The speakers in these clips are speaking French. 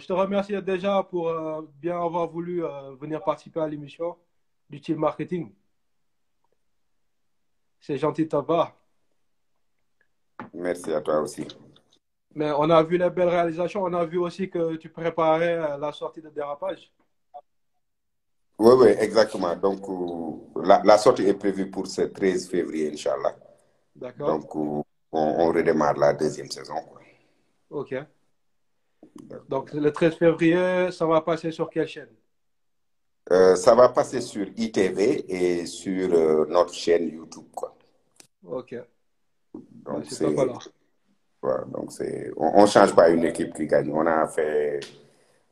je te remercie déjà pour euh, bien avoir voulu euh, venir participer à l'émission du Team Marketing. C'est gentil de ta part. Merci à toi aussi. Mais on a vu les belles réalisations. On a vu aussi que tu préparais euh, la sortie de dérapage. Oui, oui, exactement. Donc, euh, la, la, sortie est prévue pour ce 13 février, Inch'Allah. D'accord. Donc, on, on, redémarre la deuxième saison. Quoi. OK. Donc, le 13 février, ça va passer sur quelle chaîne? Euh, Ça va passer sur ITV et sur euh, notre chaîne YouTube. Quoi. OK. Donc, c'est voilà. ouais, donc c'est on ne change pas une équipe qui gagne. On a fait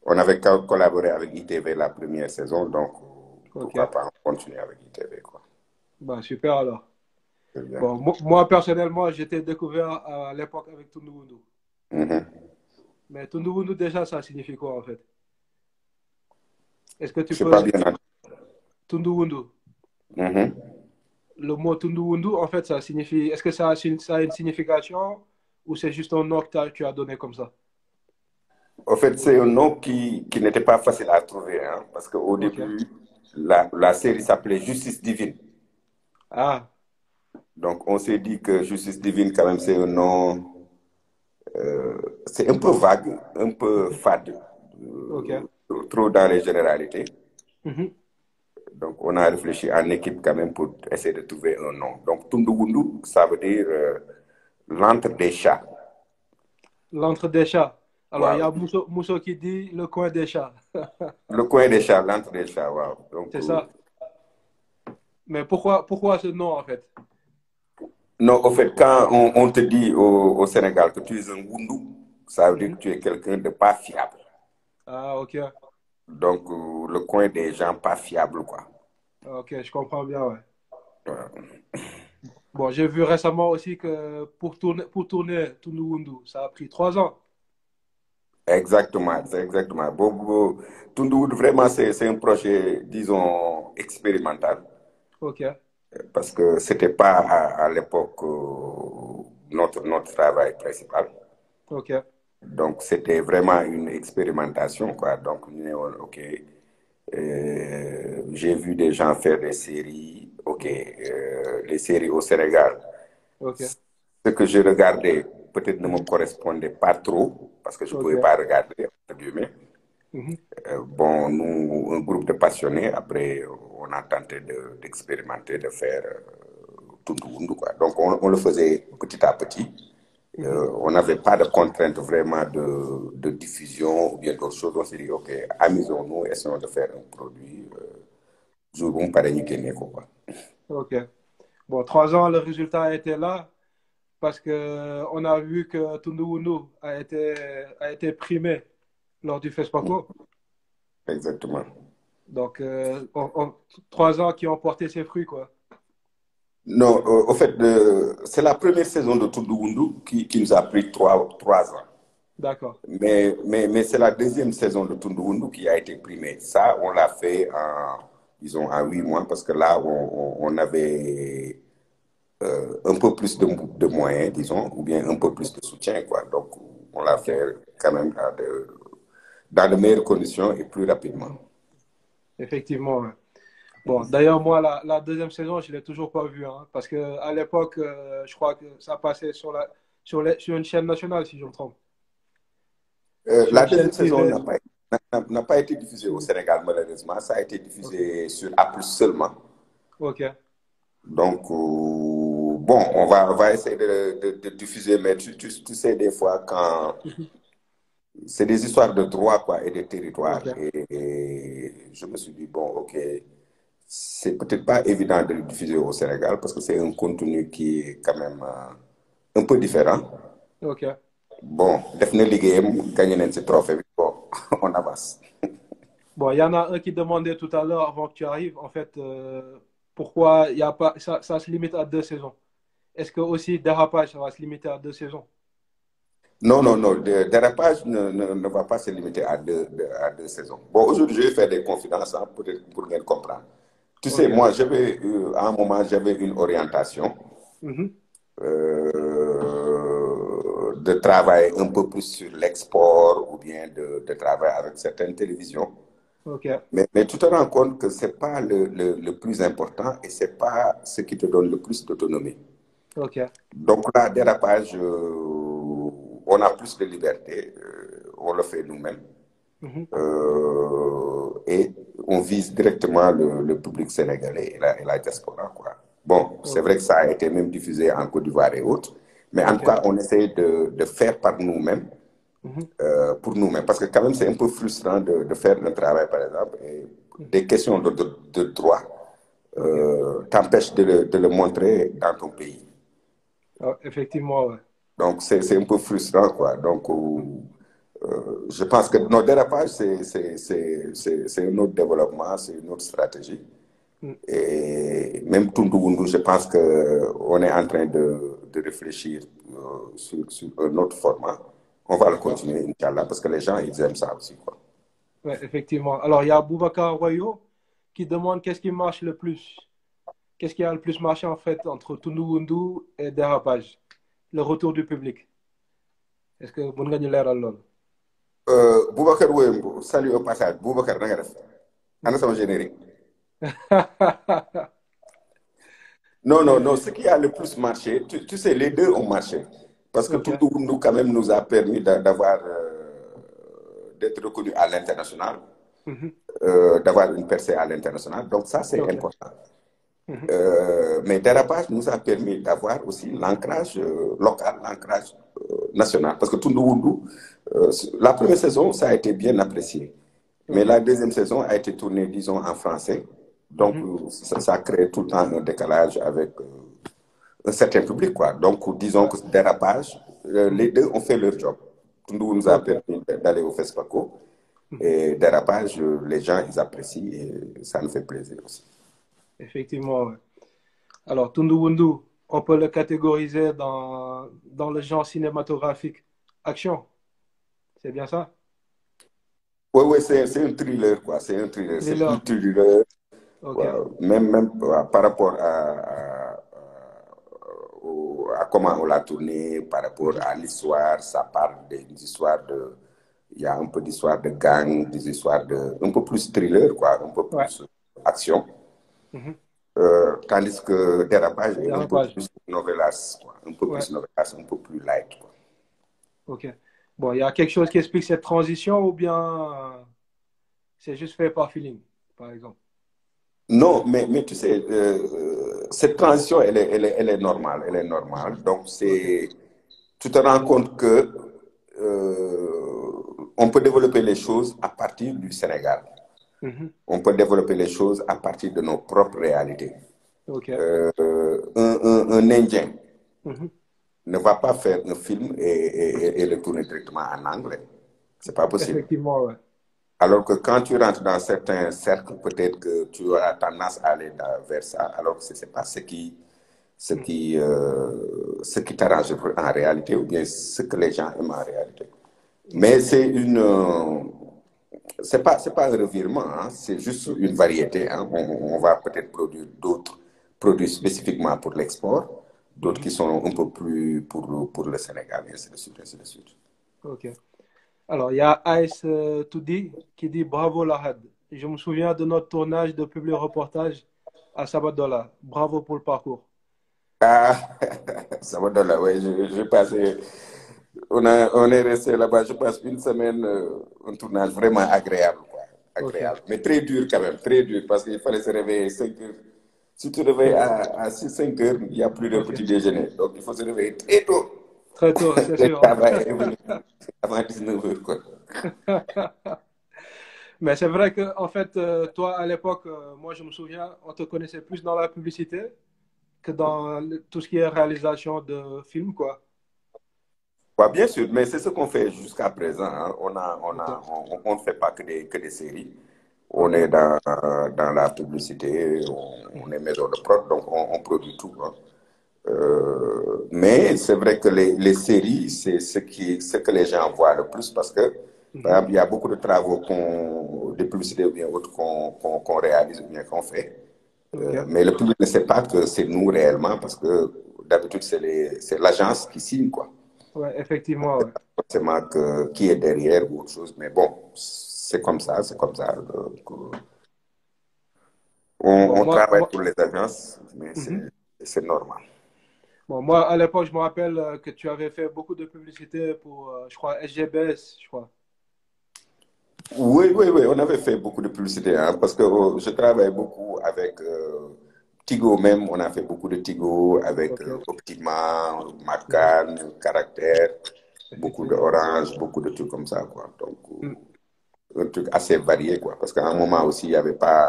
on avait collaboré avec ITV la première saison, donc pourquoi okay. pas continuer avec ITV. Quoi. Bah, super alors. Bon, moi, personnellement, j'étais découvert à l'époque avec Tunduwundu. Mm -hmm. Mais Tunduwundu, déjà, ça signifie quoi en fait? Est-ce que tu peux. pas bien Tunduwundu. Mm -hmm. Le mot Tunduwundu, en fait, ça signifie. Est-ce que ça a, ça a une signification ou c'est juste un nom que tu as donné comme ça? En fait, c'est un nom qui, qui n'était pas facile à trouver, hein, parce qu'au début, la, la série s'appelait Justice Divine. Ah, Donc, on s'est dit que Justice Divine, quand même, c'est un nom. Euh, c'est un peu vague, un peu fade, euh, trop dans les généralités. Mhm. Donc, on a réfléchi en équipe quand même pour essayer de trouver un nom. Donc, Tunduwundu, ça veut dire euh, l'entre des chats. L'entre des chats. Alors, Wow. il y a Mousso, Mousso qui dit le coin des chats. Le coin des chats, l'entre des chats. Donc, C'est ça. Mais pourquoi, pourquoi ce nom en fait? Non, au fait, quand on, on te dit au, au Sénégal que tu es un Wundu, ça veut dire que tu es quelqu'un de pas fiable. Ah, ok. Donc, euh, le coin des gens pas fiables, quoi. Ok, je comprends bien, ouais. Ouais. Bon, j'ai vu récemment aussi que pour tourner, pour tourner Tunduwundu, ça a pris trois ans. Exactement, c'est exactement. Tunduwundu, vraiment, c'est un projet, disons, expérimental. Ok. Parce que c'était pas à, à l'époque euh, notre, notre travail principal. Ok. Donc, c'était vraiment une expérimentation, quoi. Donc, OK, euh, j'ai vu des gens faire des séries, OK, euh, les séries au Sénégal. Ok. Ce que je regardais peut-être ne me correspondait pas trop, parce que je ne pouvais pas regarder, entre guillemets. Mhm. Euh, bon, nous, un groupe de passionnés, après, on a tenté de- d'expérimenter, de, faire euh, quoi. Donc, on, on le faisait petit à petit. Euh, on n'avait pas de contrainte vraiment de, de diffusion ou bien d'autres choses. On s'est dit, OK, amusons-nous, essayons de faire un produit. Euh, quoi. Ok. Bon, trois ans, le résultat a été là parce que on a vu que Tunduwundu a été, a été primé lors du FESPACO. Exactement. Donc, euh, on- on- trois ans qui ont porté ses fruits, quoi. Non, euh, au fait, euh, c'est la première saison de Tunduwundu qui, qui nous a pris trois, trois ans. D'accord. Mais, mais, mais c'est la deuxième saison de Tunduwundu qui a été primée. Ça, on l'a fait en, disons, en huit mois parce que là, on, on- avait euh, un peu plus de, de moyens, disons, ou bien un peu plus de soutien, quoi. Donc, on l'a fait quand même dans de, dans de meilleures conditions et plus rapidement. Effectivement, ouais. Bon, d'ailleurs, moi, la, la deuxième saison, je ne l'ai toujours pas vue, hein, parce qu'à l'époque, euh, je crois que ça passait sur, la, sur, les- sur une chaîne nationale, si je me trompe. Euh, la deuxième saison n'a pas, été diffusée au Sénégal, malheureusement. Ça a été diffusé sur A+, seulement. Ok. Donc, euh, bon, on va, on va essayer de, de- de diffuser, mais tu, tu, tu sais, des fois, quand c'est des histoires de droit, quoi, et de territoire. Et, et je me suis dit, bon, OK, c'est peut-être pas évident de le diffuser au Sénégal parce que c'est un contenu qui est quand même euh, un peu différent. Ok. Bon, def na liggéeyam, gagné nañ ci trophée bon, on avance. Bon, il y en a un qui demandait tout à l'heure, avant que tu arrives, en fait, euh, pourquoi y a pas, ça, ça se limite à deux saisons? Est-ce que aussi Dérapage, ça va se limiter à deux saisons? Non, non, non, le dérapage ne, ne, ne va pas se limiter à deux, de- à deux saisons. Bon, aujourd'hui, je vais faire des confidences hein, pour, pour bien comprendre. Tu sais, moi, j'avais, euh, à un moment, j'avais une orientation Mhm. euh, de travailler un peu plus sur l'export ou bien de, de travail avec certaines télévisions. Ok. Mais, mais tu te rends compte que ce n'est pas le, le, le, plus important et ce n'est pas ce qui te donne le plus d'autonomie. Ok. Donc là, dérapage, euh, on a plus de liberté, euh, on le fait nous-mêmes. Mm -hmm. et on vise directement le, le public sénégalais et la, et la diaspora. Quoi. Bon, c'est vrai que ça a été même diffusé en Côte d'Ivoire et autres, mais en okay. tout cas, on essaie de, de faire par nous-mêmes, -hmm. euh, pour nous-mêmes. Parce que quand même, c'est un peu frustrant de, de, faire un travail, par exemple, et des questions de, droit euh, t'empêchent de, de, le montrer dans ton pays. Oh, effectivement, ouais. Donc, c'est un peu frustrant, quoi. Donc, euh, je pense que nos dérapages, c'est un autre développement, c'est une autre stratégie. Mm. Et même Tundu je pense qu'on est en train de, de réfléchir euh, sur, sur, un autre format. On va le continuer, Inch'Allah, parce que les gens, ils aiment ça aussi. Quoi. Ouais, effectivement. Alors, il y a Boubacar Royo qui demande qu'est-ce qui marche le plus Qu'est-ce qui a le plus marché, en fait, entre Tundu et Dérapage Le retour du public. Est-ce que vous avez l'air à l'homme euh, Boubacar Royo, salut au passage. Boubacar, on a son générique. non, non, non. Ce qui a le plus marché, tu, tu sais, les deux ont marché. Parce que okay. tout nous, quand même, nous a permis d'avoir, euh, d'être reconnu à l'international, mm -hmm. euh, d'avoir une percée à l'international. Donc, ça, c'est okay. important. Mm -hmm. mais Dérapage nous a permis d'avoir aussi l'ancrage local, l'ancrage national. Parce que Tundu la première saison, ça a été bien apprécié. Mais la deuxième saison a été tournée, disons, en français. Donc, mm -hmm. ça, ça, crée tout le temps un décalage avec euh, un certain public, quoi. Donc, disons que dérapage, euh, les deux ont fait leur job. Tundou nous a permis d'aller au FESPACO. Et dérapage, les gens, ils apprécient et ça nous fait plaisir aussi. Effectivement. Alors, Tundu Wundu, on peut le catégoriser dans, dans le genre cinématographique action. C'est bien ça? Oui, oui, c'est un thriller, quoi. C'est un thriller. C'est un thriller. Okay. Ouais, même, même ouais, par rapport à, à, à, à comment on l'a tourné, par rapport à l'histoire, ça parle des histoires de. Il y a un peu d'histoire de gang, des histoires de. Un peu plus thriller, quoi. Un peu plus ouais. action. Mm -hmm. euh, tandis que Dérapage est un peu plus novelas, quoi. Un peu plus novelas, un peu plus light, quoi. Ok. Bon, il y a quelque chose qui explique cette transition ou bien c'est juste fait par feeling, par exemple? Non, mais, mais tu sais, euh, cette transition, elle est, elle, est, elle est normale. Elle est normale. Donc, c'est, tu te rends compte que euh, on peut développer les choses à partir du Sénégal. Mm -hmm. On peut développer les choses à partir de nos propres réalités. Okay. Euh, un, un, un, Indien. Mm -hmm ne va pas faire un film et, et, et le tourner directement en anglais. C'est pas possible. Effectivement, ouais. Alors que quand tu rentres dans certains cercles, peut-être que tu auras tendance à aller vers ça, alors que ce n'est pas ce qui, ce qui, euh, ce qui t'arrange en réalité, ou bien ce que les gens aiment en réalité. Mais c'est une, euh, c'est pas, c'est pas un revirement, hein, c'est juste une variété. Hein. On, on, va peut-être produire d'autres produits spécifiquement pour l'export d'autres qui sont un peu plus pour, pour le Sénégal, et ainsi de suite, ainsi de suite. Ok. Alors, il y a Aïs euh, Toudi qui dit Bravo Lahad. Je me souviens de notre tournage de public reportage à Sabadola. Bravo pour le parcours. Ah, Sabadola, oui, j'ai passé. On, a, on est resté là-bas, je passe une semaine, euh, un tournage vraiment agréable, quoi. Agréable. Okay. Mais très dur quand même, très dur, parce qu'il fallait se réveiller 5 heures si tu te réveilles à, à 6, 5 heures, il n'y a plus de okay. petit déjeuner. Donc, il faut se réveiller très tôt. Très tôt, c'est sûr. avant 19 heures, quoi. Mais c'est vrai que, en fait, euh, toi, à l'époque, euh, moi, je me souviens, on te connaissait plus dans la publicité que dans tout ce qui est réalisation de films, quoi. Ouais, bien sûr, mais c'est ce qu'on fait jusqu'à présent. Hein. On a, on a, on, on ne fait pas que des, que des séries on est dans, dans la publicité, on, on, est maison de prod, donc on, produit tout. Hein. Euh, mais c'est vrai que les, les séries, c'est ce, qui, ce que les gens voient le plus parce que, -hmm. par exemple, il y a beaucoup de travaux qu'on, de publicité ou bien autres qu'on qu qu réalise ou bien qu'on fait. Euh, mais le public ne sait pas que c'est nous réellement parce que d'habitude, c'est l'agence qui signe, quoi. Ouais, effectivement. Ouais. Forcément que, qui est derrière ou autre chose. Mais bon, c'est comme ça, c'est comme ça. Euh, on, Bon, on moi- travaille moi- pour les agences, mais c'est- Mhm. c'est normal. Bon, moi, à l'époque, je me rappelle euh, que tu avais fait beaucoup de publicité pour, euh, je crois, SGBS, je crois. Oui, oui, oui, on avait fait beaucoup de publicité, hein, parce que euh, je travaille beaucoup avec euh, Tigo même, on a fait beaucoup de Tigo avec euh, Optima, Macan, Caractère, beaucoup de Orange, beaucoup de trucs comme ça, quoi. Donc, euh, un truc assez varié, quoi. Parce qu'à un moment aussi, il n'y avait pas,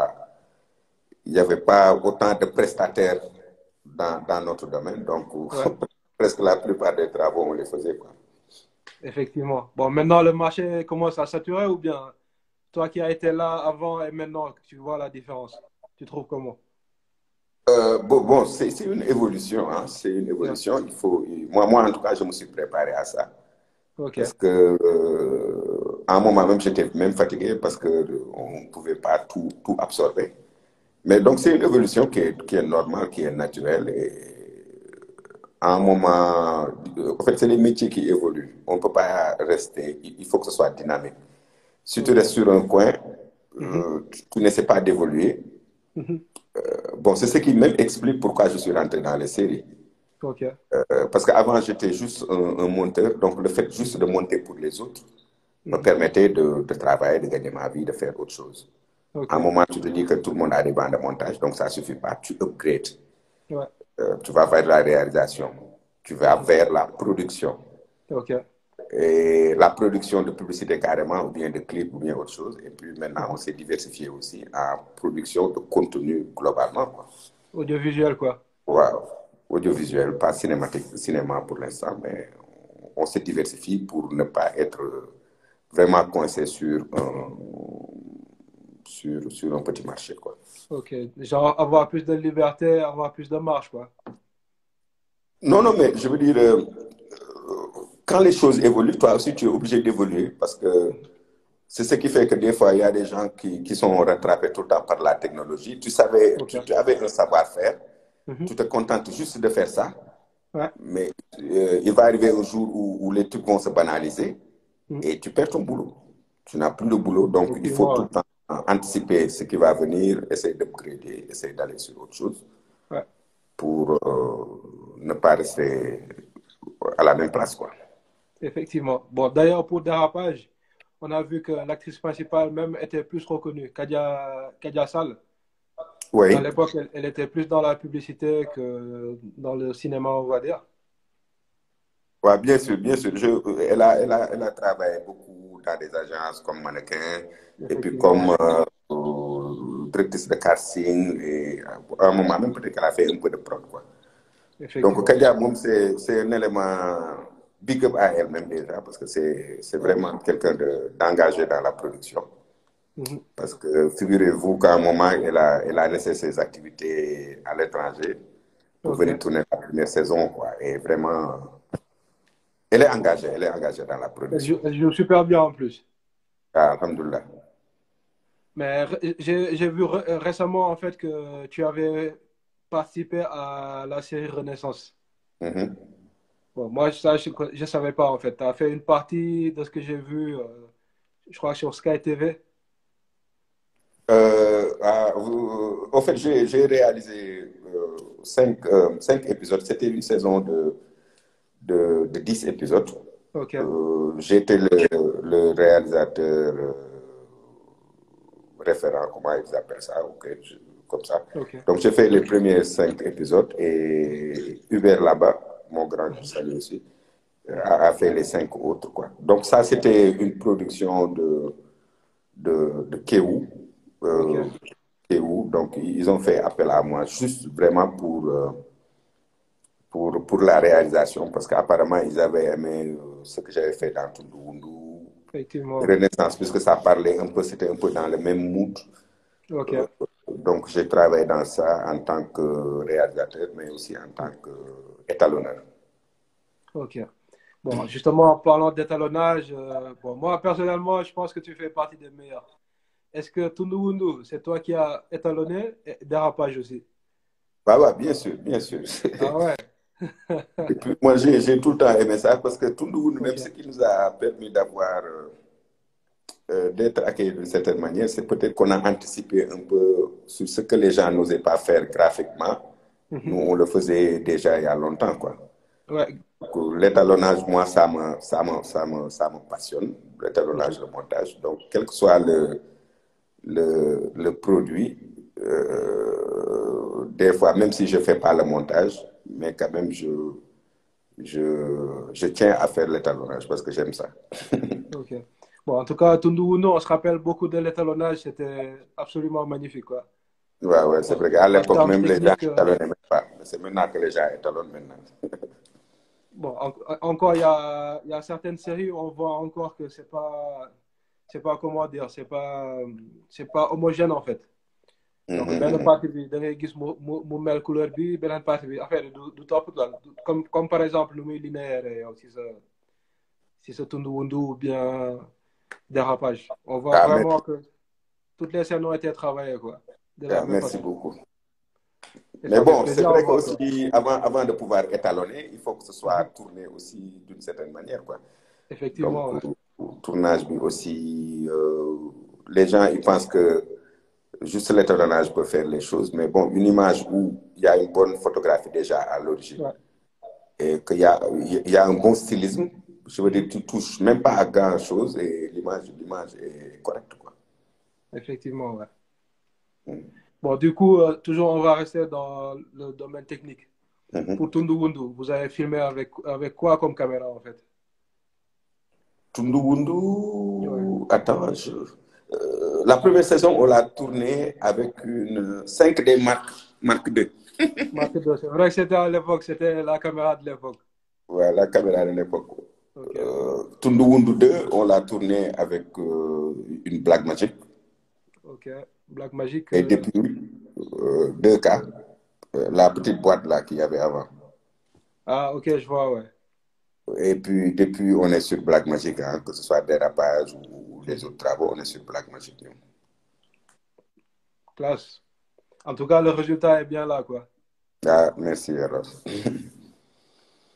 y avait pas autant de prestataires dans, dans notre domaine, donc euh, Ouais. presque la plupart des travaux, on les faisait, quoi. Effectivement. Bon, maintenant, le marché commence à saturer ou bien toi qui as été là avant et maintenant, tu vois la différence? Tu trouves comment? Euh, bon, bon c'est une évolution, hein, c'est une évolution. Il faut, moi, moi, en tout cas, je me suis préparé à ça. Parce que, euh, à un moment même, j'étais même fatigué parce que euh, ne pouvait pas tout, tout absorber. Mais donc, c'est une évolution qui est, qui est normale, qui est naturelle. Et à un moment, en fait, c'est les métiers qui évoluent. On ne peut pas rester, il faut que ce soit dynamique. Si tu restes sur un coin, euh, tu, tu n'essaies pas d'évoluer. Euh, bon, c'est ce qui même explique pourquoi je suis rentré dans les séries. Euh, parce qu'avant, j'étais juste un, un monteur, donc le fait juste de monter pour les autres me permettait de, de travailler, de gagner ma vie, de faire autre chose. À un moment, tu te dis que tout le monde a des bandes de montage, donc ça ne suffit pas. Tu upgrades. Ouais. Euh, tu vas vers la réalisation. Tu vas vers la production. Et la production de publicité carrément, ou bien de clips, ou bien autre chose. Et puis maintenant, on s'est diversifié aussi en production de contenu globalement. Quoi. Audiovisuel, quoi. Wow. Audiovisuel, pas cinématique, cinéma pour l'instant, mais on se diversifie pour ne pas être vraiment coincé sur un, sur, sur un petit marché. Quoi. Ok. Genre avoir plus de liberté, avoir plus de marge, quoi. Non, non, mais je veux dire, euh, quand les choses évoluent, toi aussi, tu es obligé d'évoluer parce que c'est ce qui fait que des fois, il y a des gens qui, qui sont rattrapés tout le temps par la technologie. Tu savais, tu, tu avais un savoir-faire, Mhm. tu te contentes juste de faire ça, Ouais. mais euh, il va arriver un jour où, où les trucs vont se banaliser Mhm. et tu perds ton boulot. Tu n'as plus de boulot, donc il faut tout le temps anticiper ce qui va venir, essayer d'upgrader, essayer d'aller sur autre chose Ouais. pour euh, ne pas rester à la même place. Quoi. Effectivement. Bon, d'ailleurs, pour Dérapage, on a vu que l'actrice principale même était plus reconnue, Kadia, Kadia Sall. Oui, À l'époque, elle, elle était plus dans la publicité que dans le cinéma, on va dire. Ouais, bien sûr, bien sûr. Je- elle, a, elle, a, elle a travaillé beaucoup dans des agences comme mannequin et puis comme euh, directrice de casting et à un moment même peut-être qu'elle a fait un peu de prod. Quoi. Donc Kadia, c'est un élément big up à elle-même déjà parce que c'est vraiment quelqu'un de- d'engagé dans la production. Mhm. Parce que figurez-vous qu'à un moment, elle a, elle a laissé ses activités à l'étranger pour venir tourner la première saison. Quoi. Et vraiment, elle est engagée, elle est engagée dans la production. elle joue super bien en plus. Ah, alhamdoulilah. Mais j'ai vu ré- récemment en fait que tu avais participé à la série Renaissance. Mhm. Bon, moi, ça, je ne savais pas en fait. Tu as fait une partie de ce que j'ai vu, euh, je crois, sur Sky TV. Euh, ah, vous- en fait, j'ai réalisé euh, cinq, euh, cinq épisodes. C'était une saison de, de, de 10 épisodes. Euh, J'étais le, le réalisateur euh, référent, comment ils appellent ça, ok, je- comme ça. Donc j'ai fait les premiers cinq épisodes et Hubert là-bas, mon grand je salue aussi, euh, a, a fait les cinq autres. Quoi. Donc ça, c'était une production de, de, de Kéou. euh. Kéou. Donc ils ont fait appel à moi juste vraiment pour, euh, pour, pour la réalisation parce qu'apparemment ils avaient aimé euh, ce que j'avais fait dans Tundu Effectivement. Renaissance, puisque ça parlait un peu, c'était un peu dans le même mood. Ok. Donc, j'ai travaillé dans ça en tant que réalisateur, mais aussi en tant qu'étalonneur. Ok. Bon, justement, en parlant d'étalonnage, euh, bon, moi, personnellement, je pense que tu fais partie des meilleurs. Est-ce que Tundu Wundu, c'est toi qui as étalonné et dérapage aussi? Bah ouais, bien sûr, bien sûr. Ah ouais. Et puis, moi, j'ai tout le temps aimé ça parce que le monde, même ce qui nous a permis d'avoir, euh, euh, d'être accueillis d'une certaine manière, c'est peut-être qu'on a anticipé un peu sur ce que les gens n'osaient pas faire graphiquement. Mhm. Nous, on le faisait déjà il y a longtemps, quoi. Ouais, L'étalonnage, moi, ça me, ça me, ça me, ça me passionne, l'étalonnage, le montage. Donc, quel que soit le, le, le produit, euh, des fois, même si je ne fais pas le montage, mais quand même, je, je, je tiens à faire l'étalonnage parce que j'aime ça. ok. Bon, en tout cas, Tundu Uno, on se rappelle beaucoup de l'étalonnage, c'était absolument magnifique, quoi. Ouais, ouais, c'est vrai qu'à l'époque, même les gens techniques, euh, même pas. C'est maintenant que les gens étalonnent maintenant. Bon, en- encore, il y a, y a certaines séries où on voit encore que c'est pas, c'est pas, comment dire, c'est pas, c'est pas homogène, en fait. donc benn partie bi da ngay gis mu mu mu mel couleur bi beneen partie bi affaire du du topp daal du- comme comme par exemple lu muy linéaire yow si sa si sa tundu wundu ou bien dérapage on voit Ah, vraiment que toutes les scènes ont été travaillées quoi Ah, merci façon. beaucoup. Et Mais bon, c'est vrai qu'aussi, avant, avant de pouvoir étalonner, il faut que ce soit tourné aussi d'une certaine manière. Quoi. effectivement Donc, ouais. tournage, mais aussi, euh, les gens, ils pensent que juste l'étalonnage peut faire les choses. Mais bon, une image où il y a une bonne photographie déjà à l'origine Ouais. et qu'il y a, il y a un bon stylisme, je veux dire, tu touches même pas à grand chose et l'image, l'image est correcte. Quoi. effectivement ouais. Mm. bon du coup euh, toujours on va rester dans le domaine technique Mhm. pour tundu wundu vous avez filmé avec avec quoi comme caméra en fait? Tundu Wundu, attends, je- euh, la première saison, on l'a tournée avec une 5D Mark, Mark II. Mark II, c'est vrai que c'était à l'époque c'était la caméra de l'époque Ouais, la caméra de l'époque. Ok. Euh, Tundu Wundu 2, on l'a tourné avec euh, une Black Magic. Ok, Black Magic. Et euh, depuis, euh, 2K, euh, la petite boîte là qu'il y avait avant. Ah, ok, je vois, ouais. Et puis, depuis, on est sur Black Magic, hein, que ce soit dérapage ou les autres travaux, on est sur Black Magic. nous. Classe. En tout cas, le résultat est bien là, quoi. Ah, merci alors.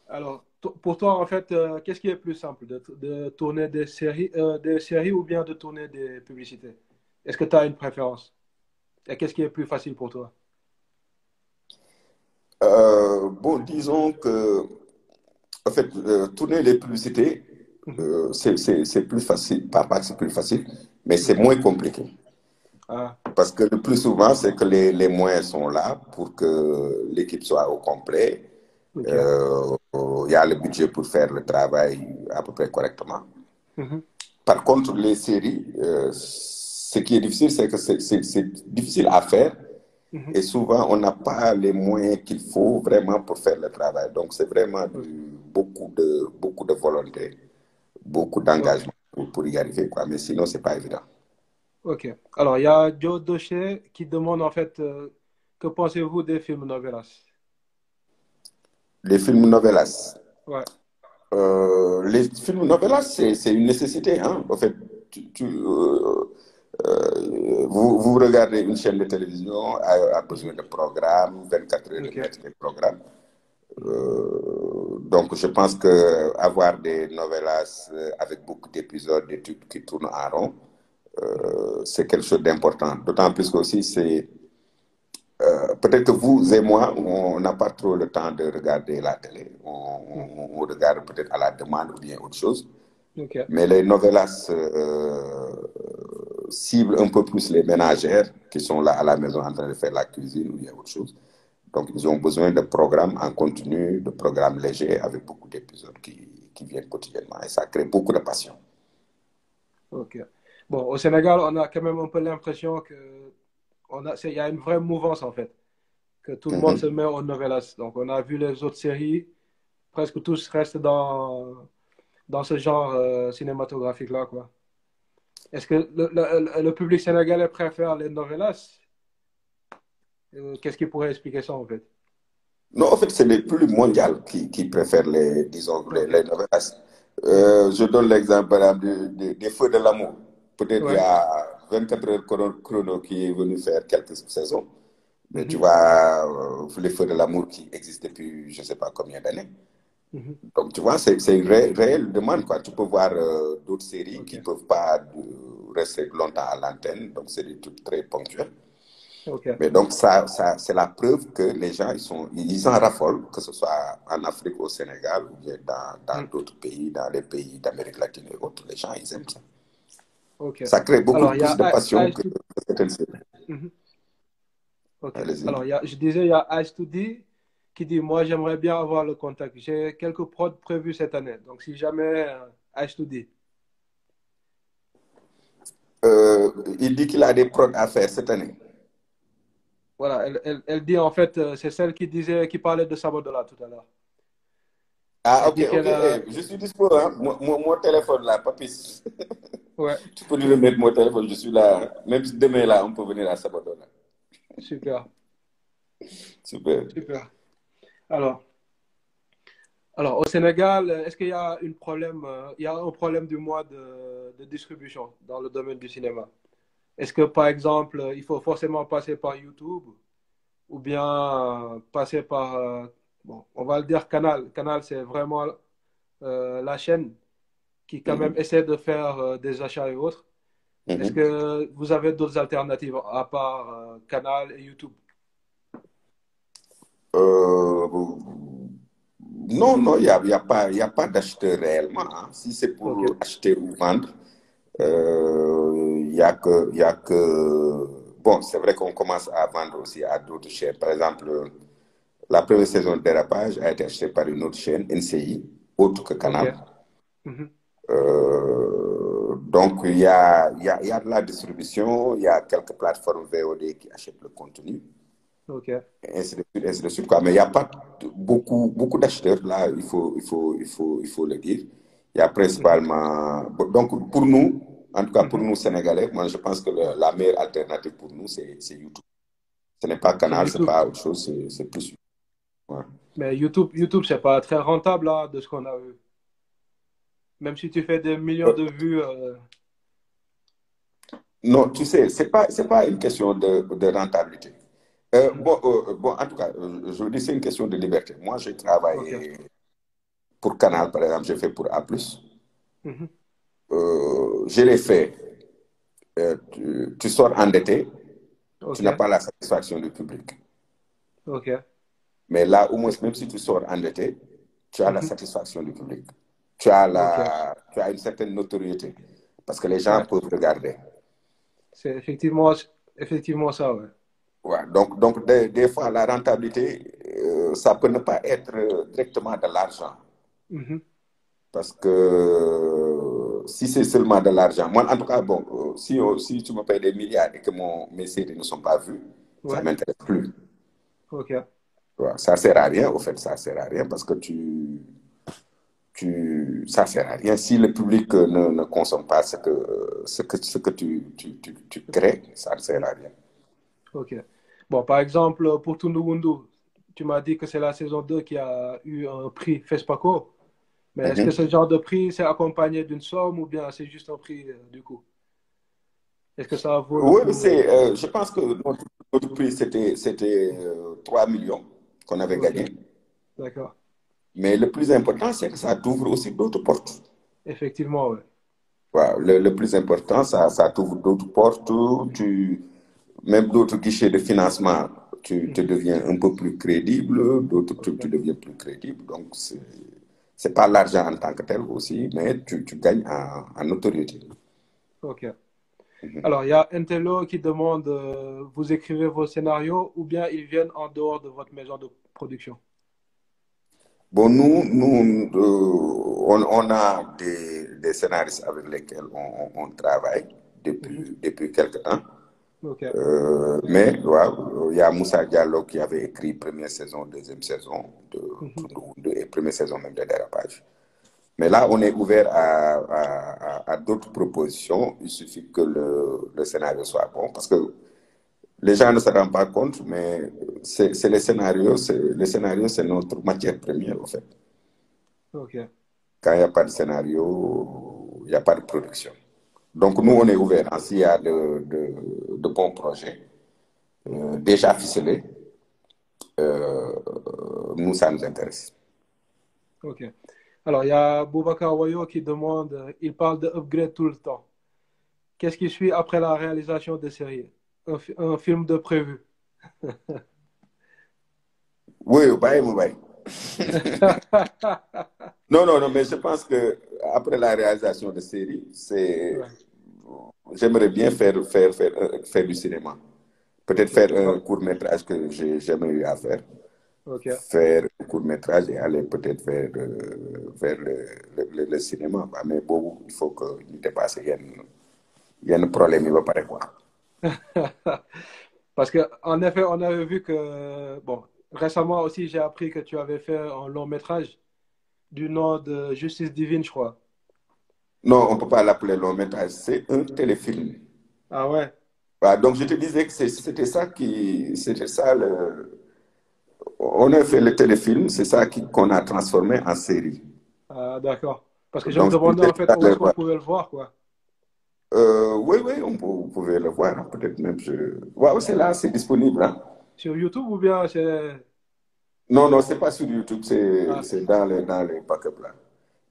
Alors, pour toi, en fait, euh, qu'est-ce qui est plus simple, de, de tourner des séries, euh, des séries ou bien de tourner des publicités? Est-ce que tu as une préférence? Et qu'est-ce qui est plus facile pour toi? Euh, bon, disons que, en fait, tourner les publicités, c'est c'est- c'est plus facile, pas, pas que c'est plus facile, mais c'est moins compliqué. Ah, Parce que le plus souvent, c'est que les, les moyens sont là pour que l'équipe soit au complet. Euh, Il y a le budget pour faire le travail à peu près correctement. Mhm. Par contre, les séries, euh, ce qui est difficile, c'est que c'est difficile à faire Mhm. et souvent, on n'a pas les moyens qu'il faut vraiment pour faire le travail. Donc, c'est vraiment du- beaucoup, de, beaucoup de volonté, beaucoup d'engagement pour, pour y arriver. Quoi. Mais sinon, c'est pas évident. Ok. Alors, il y a Joe Docher qui demande, en fait, euh, que pensez-vous des films novelas? Les films novelas. Ouais. Euh, les films novelas, c'est une nécessité. Hein? En fait, tu, tu, euh, euh, vous, vous regardez une chaîne de télévision, a, a besoin de programmes, 24 heures de programmes. Donc, je pense que avoir des novelas avec beaucoup d'épisodes, des trucs qui tournent en rond, c'est quelque chose d'important. D'autant plus que aussi, c'est euh, peut-être que vous et moi, on n'a pas trop le temps de regarder la télé. On, on- on regarde peut-être à la demande ou bien autre chose. Mais les novelas euh, ciblent un peu plus les ménagères qui sont là à la maison en train de faire la cuisine ou bien autre chose. Donc, ils ont besoin de programmes en continu, de programmes légers avec beaucoup d'épisodes qui, qui viennent quotidiennement. Et ça crée beaucoup de passion. Ok. Bon, au Sénégal, on a quand même un peu l'impression que on a, il y a une vraie mouvance en fait, que tout le monde Mhm. se met aux novelas. Donc, on a vu les autres séries, presque tous restent dans, dans ce genre euh, cinématographique-là, quoi. Est-ce que le, le- le public sénégalais préfère les novelas? Euh, Qu'est-ce qui pourrait expliquer ça en fait? Non, en fait, c'est les plus mondiales qui, qui préfèrent les, disons, les, les novelas. Euh, je donne l'exemple, par exemple, de- de- des Feux de l'amour. Peut-être il y Ouais. a 24 heures chrono, qui est venu faire quelques saisons. Mais Mhm. tu vois, euh, les Feux de l'amour qui existent depuis je ne sais pas combien d'années. Donc, tu vois, c'est une ré réelle demande. Quoi. Tu peux voir euh, d'autres séries qui ne peuvent pas euh, rester longtemps à l'antenne, donc c'est des trucs très ponctuels. Mais donc, ça, ça, c'est la preuve que les gens, ils, sont, ils en raffolent, que ce soit en Afrique, au Sénégal, ou bien dans dans Mm. d'autres pays, dans les pays d'Amérique latine et autres. Les gens, ils aiment ça. Ok. Ça crée beaucoup Alors, plus de passion que. Mhm. Alors, disais, il y a Ice2D qui dit, moi, j'aimerais bien avoir le contact. J'ai quelques prods prévus cette année. Donc, si jamais euh, Ice2D. Euh, il dit qu'il a des prods à faire cette année. Voilà, elle, elle, elle dit en fait, euh, c'est celle qui disait, qui parlait de Sabodola tout à l'heure. Ah, ok, ok. a- Eh, je suis dispo. Hein. Mon, mon- mon téléphone là, papis. Ouais, tu peux lui remettre mon téléphone, je suis là. Même si demain là, on peut venir à Sabadona. super, Super. super. Alors, alors au Sénégal, est-ce qu'il y a problème, euh, il y a un problème du mois de, de distribution dans le domaine du cinéma? Est-ce que par exemple, euh, il faut forcément passer par YouTube ou bien euh, passer par, bon, on va le dire Canal. Canal, c'est vraiment euh, la chaîne qui quand Mhm. même essaie de faire euh, des achats et autres. Est-ce Mhm. que vous avez d'autres alternatives à part euh, Canal et YouTube? Euh, non, non, il n'y a, y a pas, pas d'acheteur réellement. hein. Si c'est pour acheter ou vendre, euh, il y a que, y a que... Bon, c'est vrai qu'on commence à vendre aussi à d'autres chaînes. Par exemple, la première saison de Dérapage a été achetée par une autre chaîne, NCI, autre que Canal. Mhm. Euh, donc, il y a, y, a, y a de la distribution, il y a quelques plateformes VOD qui achètent le contenu, Ok. et ainsi de suite, ainsi de suite, quoi. Mais il n'y a pas de- beaucoup, beaucoup d'acheteurs, là, il faut, il, faut, il, faut, il faut le dire. Il y a principalement... Donc, pour nous, en tout cas pour Mhm. nous, Sénégalais, moi, je pense que le- la meilleure alternative pour nous, c'est YouTube. Ce n'est pas Canal, c'est YouTube. pas autre chose, c'est c'est plus... Ouais. Mais YouTube, YouTube, c'est pas très rentable là, de ce qu'on a vu. Même si tu fais des millions de vues, euh, Non, tu sais, c'est pas, c'est pas une question de, de rentabilité. Euh, bon, euh, bon, en tout cas, je dis, c'est une question de liberté. Moi, j'ai travaillé pour Canal, par exemple, j'ai fait pour A+. mhm. Je l'ai fait. Tu, tu sors endetté, tu n'as pas la satisfaction du public. Ok. Mais là, au moins, même si tu sors endetté, tu as la Mhm. satisfaction du public. Tu as, la, tu as une certaine notoriété. Parce que les gens Ouais. peuvent regarder. C'est effectivement, effectivement ça, ouais. Ouais, donc, donc des, des fois, la rentabilité, euh, ça peut ne pas être directement de l'argent. Mhm. Parce que si c'est seulement de l'argent, moi, en tout cas, bon, euh, si, euh, si tu me payes des milliards et que mon, mes séries ne sont pas vues, ça ne m'intéresse plus. Ok. Ça sert à rien, au fait, ça sert à rien parce que tu, tu, ça sert à rien. Si le public euh, ne, ne consomme pas ce que, ce que, ce que tu, tu, tu, tu crées, ça ne sert à rien. Ok. Bon, par exemple, pour Tundu Wundu, tu m'as dit que c'est la saison 2 qui a eu un prix FESPACO. Mais est-ce Mhm. que ce genre de prix, c'est accompagné d'une somme ou bien c'est juste un prix euh, du coup? Est-ce que ça vaut Oui, c'est, euh, je pense que notre, notre prix, c'était, c'était euh, 3 millions qu'on avait Ok. gagné. D'accord. Mais le plus important, c'est que ça t'ouvre aussi d'autres portes. Effectivement. Voilà, le, le plus important, ça, ça t'ouvre d'autres portes, tu, même d'autres guichets de financement, tu, tu deviens un peu plus crédible, d'autres trucs, tu deviens plus crédible. Donc, c'est, pas l'argent en tant que tel aussi, mais tu, tu gagnes en, en notoriété. Ok. Alors, il y a Intello qui demande, euh, vous écrivez vos scénarios ou bien ils viennent en dehors de votre maison de production? Bon, nous, nous euh, on, on a des, des scénaristes avec lesquels on, on, travaille depuis, depuis quelque temps. Ok. Euh, mais ouais, il y a Moussa Diallo qui avait écrit première saison, deuxième saison de, de- et première saison même de Dérapage. Mais là, on est ouvert à, à, à- à d'autres propositions. Il suffit que le, le scénario soit bon. Parce que les gens ne se rendent pas compte, mais c'est les scénarios, c'est les scénarios, c'est notre matière première, en fait. Ok. Quand il n'y a pas de scénario, il n'y a pas de production. Donc, nous, on est ouvert. hein, S'il y a de, de, de bons projets, euh, déjà ficelés, euh, nous, ça nous intéresse. Ok. Alors, il y a Boubacar Wayo qui demande, il parle de upgrade tout le temps. Qu'est-ce qui suit après la réalisation de série un, un, film de prévu Oui, bye, bye. non, non, non, mais je pense que après la réalisation de série, c'est, ouais. j'aimerais bien faire, faire, faire, faire du cinéma. Peut-être faire un court métrage que j'ai jamais eu à faire. Okay. Faire un court métrage et aller peut-être vers, euh, vers le, le, le, cinéma. Mais bon, il faut que nous dépasse. Il y a, il y a un problème, il va pas quoi. Parce qu'en effet, on avait vu que, bon, récemment aussi, j'ai appris que tu avais fait un long métrage du nom de Justice Divine, je crois. Non, on ne peut pas l'appeler long métrage, c'est un téléfilm. Ah ouais? Voilà, donc je te disais que c'était ça qui. C'était ça le. On a fait le téléfilm, c'est ça qu'on a transformé en série. Ah, d'accord. Parce que je me demandais en fait où est-ce qu'on pouvait le voir, quoi. Euh, oui, oui, on peut, vous pouvez le voir. Hein. Peut-être même. Je... Ouais, c'est là, c'est disponible. Hein. Sur YouTube ou bien. Non, non, c'est pas sur YouTube, c'est ah. dans les, dans les backups là.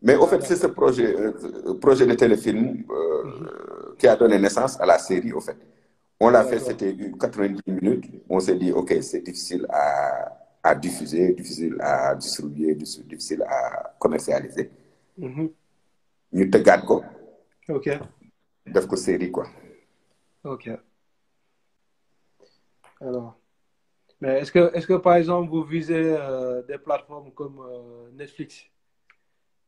Mais au fait, c'est ce projet, euh, projet de téléfilm euh, mm -hmm. qui a donné naissance à la série, au fait. On l'a fait, c'était 90 minutes. On s'est dit, OK, c'est difficile à, à, diffuser, difficile à distribuer, difficile à commercialiser. Mm Ñu tëggaat ko. OK. Def ko série, quoi. OK. Alors. Mais est-ce que, est que, par exemple, vous visez euh, des plateformes comme euh, Netflix?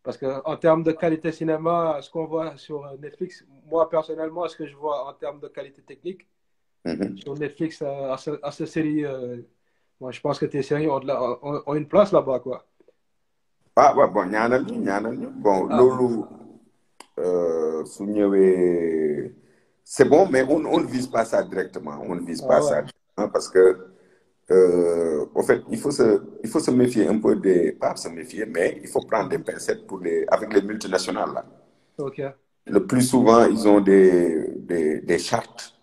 Parce qu'en termes de qualité cinéma, ce qu'on voit sur Netflix, moi personnellement, ce que je vois en termes de qualité technique, Mm -hmm. sur Netflix à, à, ce, à série, euh, moi je pense que tes séries ont, ont, ont une place là-bas, quoi. Ah, ouais, bon, ñaanal ñu ñaanal ñu bon Ah. loolu euh, su ñëwee c'est bon mais on on ne vise pas ça directement on ne vise pas ça directement parce que euh, en fait il faut se il faut se méfier un peu des pas se méfier mais il faut prendre des pincettes pour les avec les multinationales là Ok. le plus souvent ils ont des des des chartes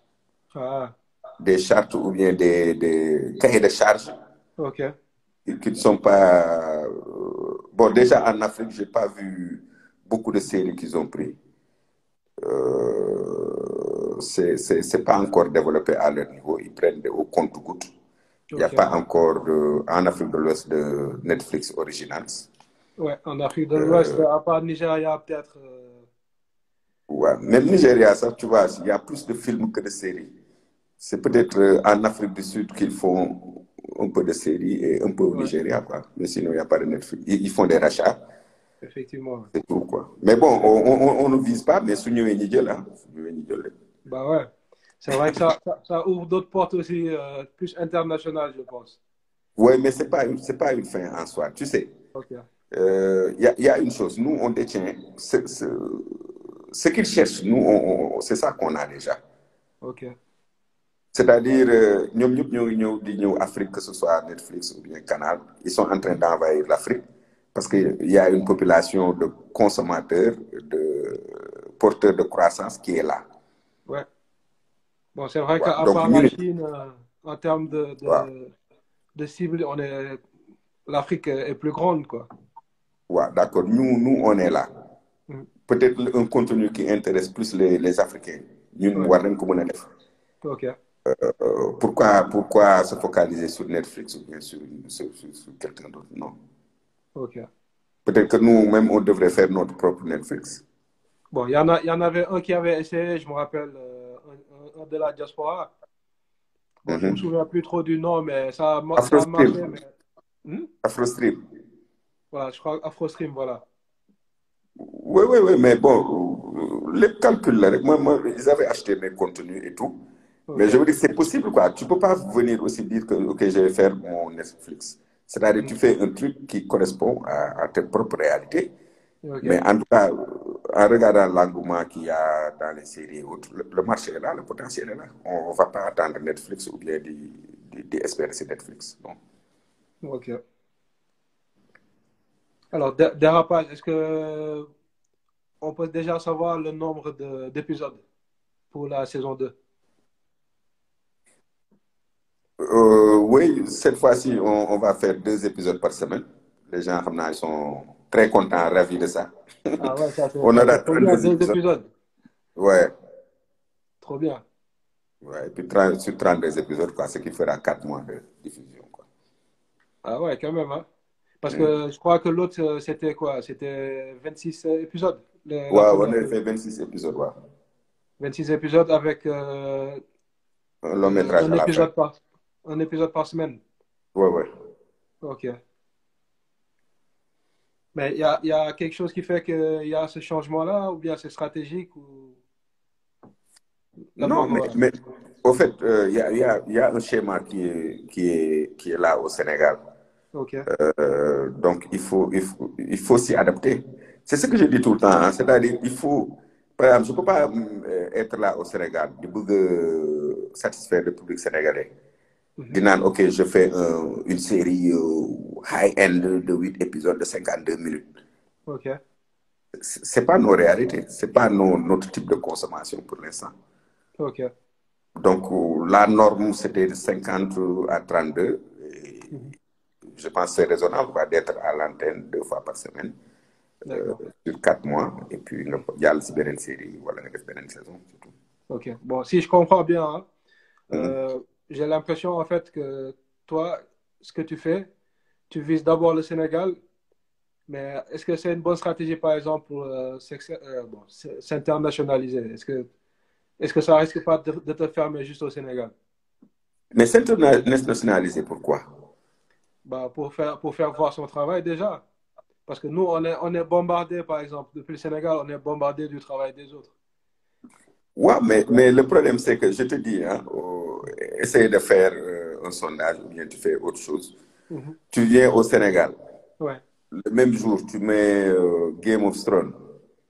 Ah, des chartes ou bien des des cahiers de charges ok. qui ne sont pas. Bon, déjà en Afrique, je n'ai pas vu beaucoup de séries qu'ils ont pris. Euh, c'est pas encore développé à leur niveau. Ils prennent de, au compte-goutte. Il n'y a pas encore de, en Afrique de l'Ouest de Netflix Originals. Ouais, en Afrique de l'Ouest, à part Nigeria, peut-être. euh, Ouais. Même Nigeria, ça, tu vois, il y a plus de films que de séries. C'est peut-être euh, en Afrique du Sud qu'ils font un peu de séries et un peu au Ouais. Nigeria, quoi. Mais sinon, il n'y a pas de Netflix. Ils, ils font des rachats. Effectivement. C'est tout, quoi. Mais bon, on, on, on ne vise pas, mais ñëwee ñu jël, hein. Bah ouais. C'est vrai que ça, ça, ça ouvre d'autres portes aussi, euh, plus internationales, je pense. Ouais, mais c'est pas, une- pas une fin en soi. Tu sais, Ok. euh, il y, a, il y a une chose. Nous, on détient ce, ce, ce qu'ils cherchent. Nous, on, on- c'est ça qu'on a déjà. Ok. C'est-à-dire, ngi ñëw di ñëw Afrique, que ce soit Netflix ou bien Canal, ils sont en train d'envahir l'Afrique parce qu'il y a une population de consommateurs, de porteurs de croissance qui est là. Ouais. Bon, c'est vrai Ouais, qu'à part nous, la Chine, euh, en termes de, de, Ouais. de cible, on est, l'Afrique est plus grande, quoi. Ouais, d'accord. Nous, nous, on est là. Mm. Peut-être un contenu qui intéresse plus les, les Africains. Ñun Ouais. def. Ok. Euh, pourquoi, pourquoi se focaliser sur Netflix ou bien sur, sur, sur, sur quelqu'un d'autre? Non. Peut-être que nous-mêmes, on devrait faire notre propre Netflix. Bon, il y en a, y en avait un qui avait essayé, je me rappelle, euh, un, de la diaspora. Bon, je me Mhm. souviens plus trop du nom, mais ça a, ça a AfroStream. marché. Mais... Hmm? AfroStream. Voilà, je crois AfroStream, voilà. Oui, oui, oui, mais bon, euh, les calculs là, moi, moi, ils avaient acheté mes contenus et tout. Mais je veux dire, c'est possible, quoi. Tu peux pas venir aussi dire que, OK, je vais faire mon Netflix. C'est-à-dire, tu fais un truc qui correspond à, à tes propres réalités. Mais en tout cas, en regardant l'engouement qu'il y a dans les séries et autres, le, le marché est là, le potentiel est là. On ne va pas attendre Netflix ou bien d'espérer sur Netflix. Non. Ok. Alors, dé- dérapage, est-ce que on peut déjà savoir le nombre de- d'épisodes pour la saison 2? Euh, oui, cette fois-ci, on, on, va faire deux épisodes par semaine. Les gens, ils sont très contents, ravis de ça. Ah ouais, ça on aura deux épisodes. épisodes. Ouais. Trop bien. Ouais, et puis 30, sur 32 épisodes, quoi, ce qui fera 4 mois de diffusion. Quoi. Ah ouais, quand même, hein. Parce que je crois que l'autre, c'était quoi? C'était 26 épisodes le, Ouais, on a fait 26 épisodes, ouais. 26 épisodes avec euh, un long métrage un, à la fin. par, un épisode par semaine. Ouais, ouais. Ok. Mais il y a, y a, quelque chose qui fait qu'il y a ce changement-là, ou bien c'est stratégique ou... Non, mais, mais, au fait, il euh, y, a, y, a, y, a, un schéma qui est, qui est, qui est là au Sénégal. Ok. Euh, donc, il faut, il faut, il faut s'y adapter. C'est ce que je dis tout le temps. Hein, C'est-à-dire, il faut. Par exemple, je ne peux pas euh, être là au Sénégal, de euh, satisfaire le public sénégalais. Ok, je fais euh, une série high-end de 8 épisodes de 52 minutes. Ok. Ce n'est pas nos réalités, ce n'est pas nos, notre type de consommation pour l'instant. Ok. Donc, la norme, c'était de 50 à 32. Et mm -hmm. Je pense que c'est raisonnable d'être à l'antenne deux fois par semaine. Euh, sur quatre mois. Et puis, il y a une série, voilà, une saison. Tout. Ok. Bon, si je comprends bien, hein, Mhm. euh, j'ai l'impression en fait que toi, ce que tu fais, tu vises d'abord le Sénégal. Mais est-ce que c'est une bonne stratégie, par exemple, pour euh, bon, s'internationaliser? Est-ce que, est que ça risque pas de, de te fermer juste au Sénégal? Mais s'internationaliser, pourquoi? Bah, pour, faire, pour faire voir son travail déjà. Parce que nous, on est, on est bombardé, par exemple, depuis le Sénégal, on est bombardé du travail des autres. Ouais, mais, mais le problème, c'est que je te dis, hein, oh, essaye de faire euh, un sondage ou bien tu fais autre chose. Mm -hmm. Tu viens au Sénégal. Ouais. Le même jour, tu mets euh, Game of Thrones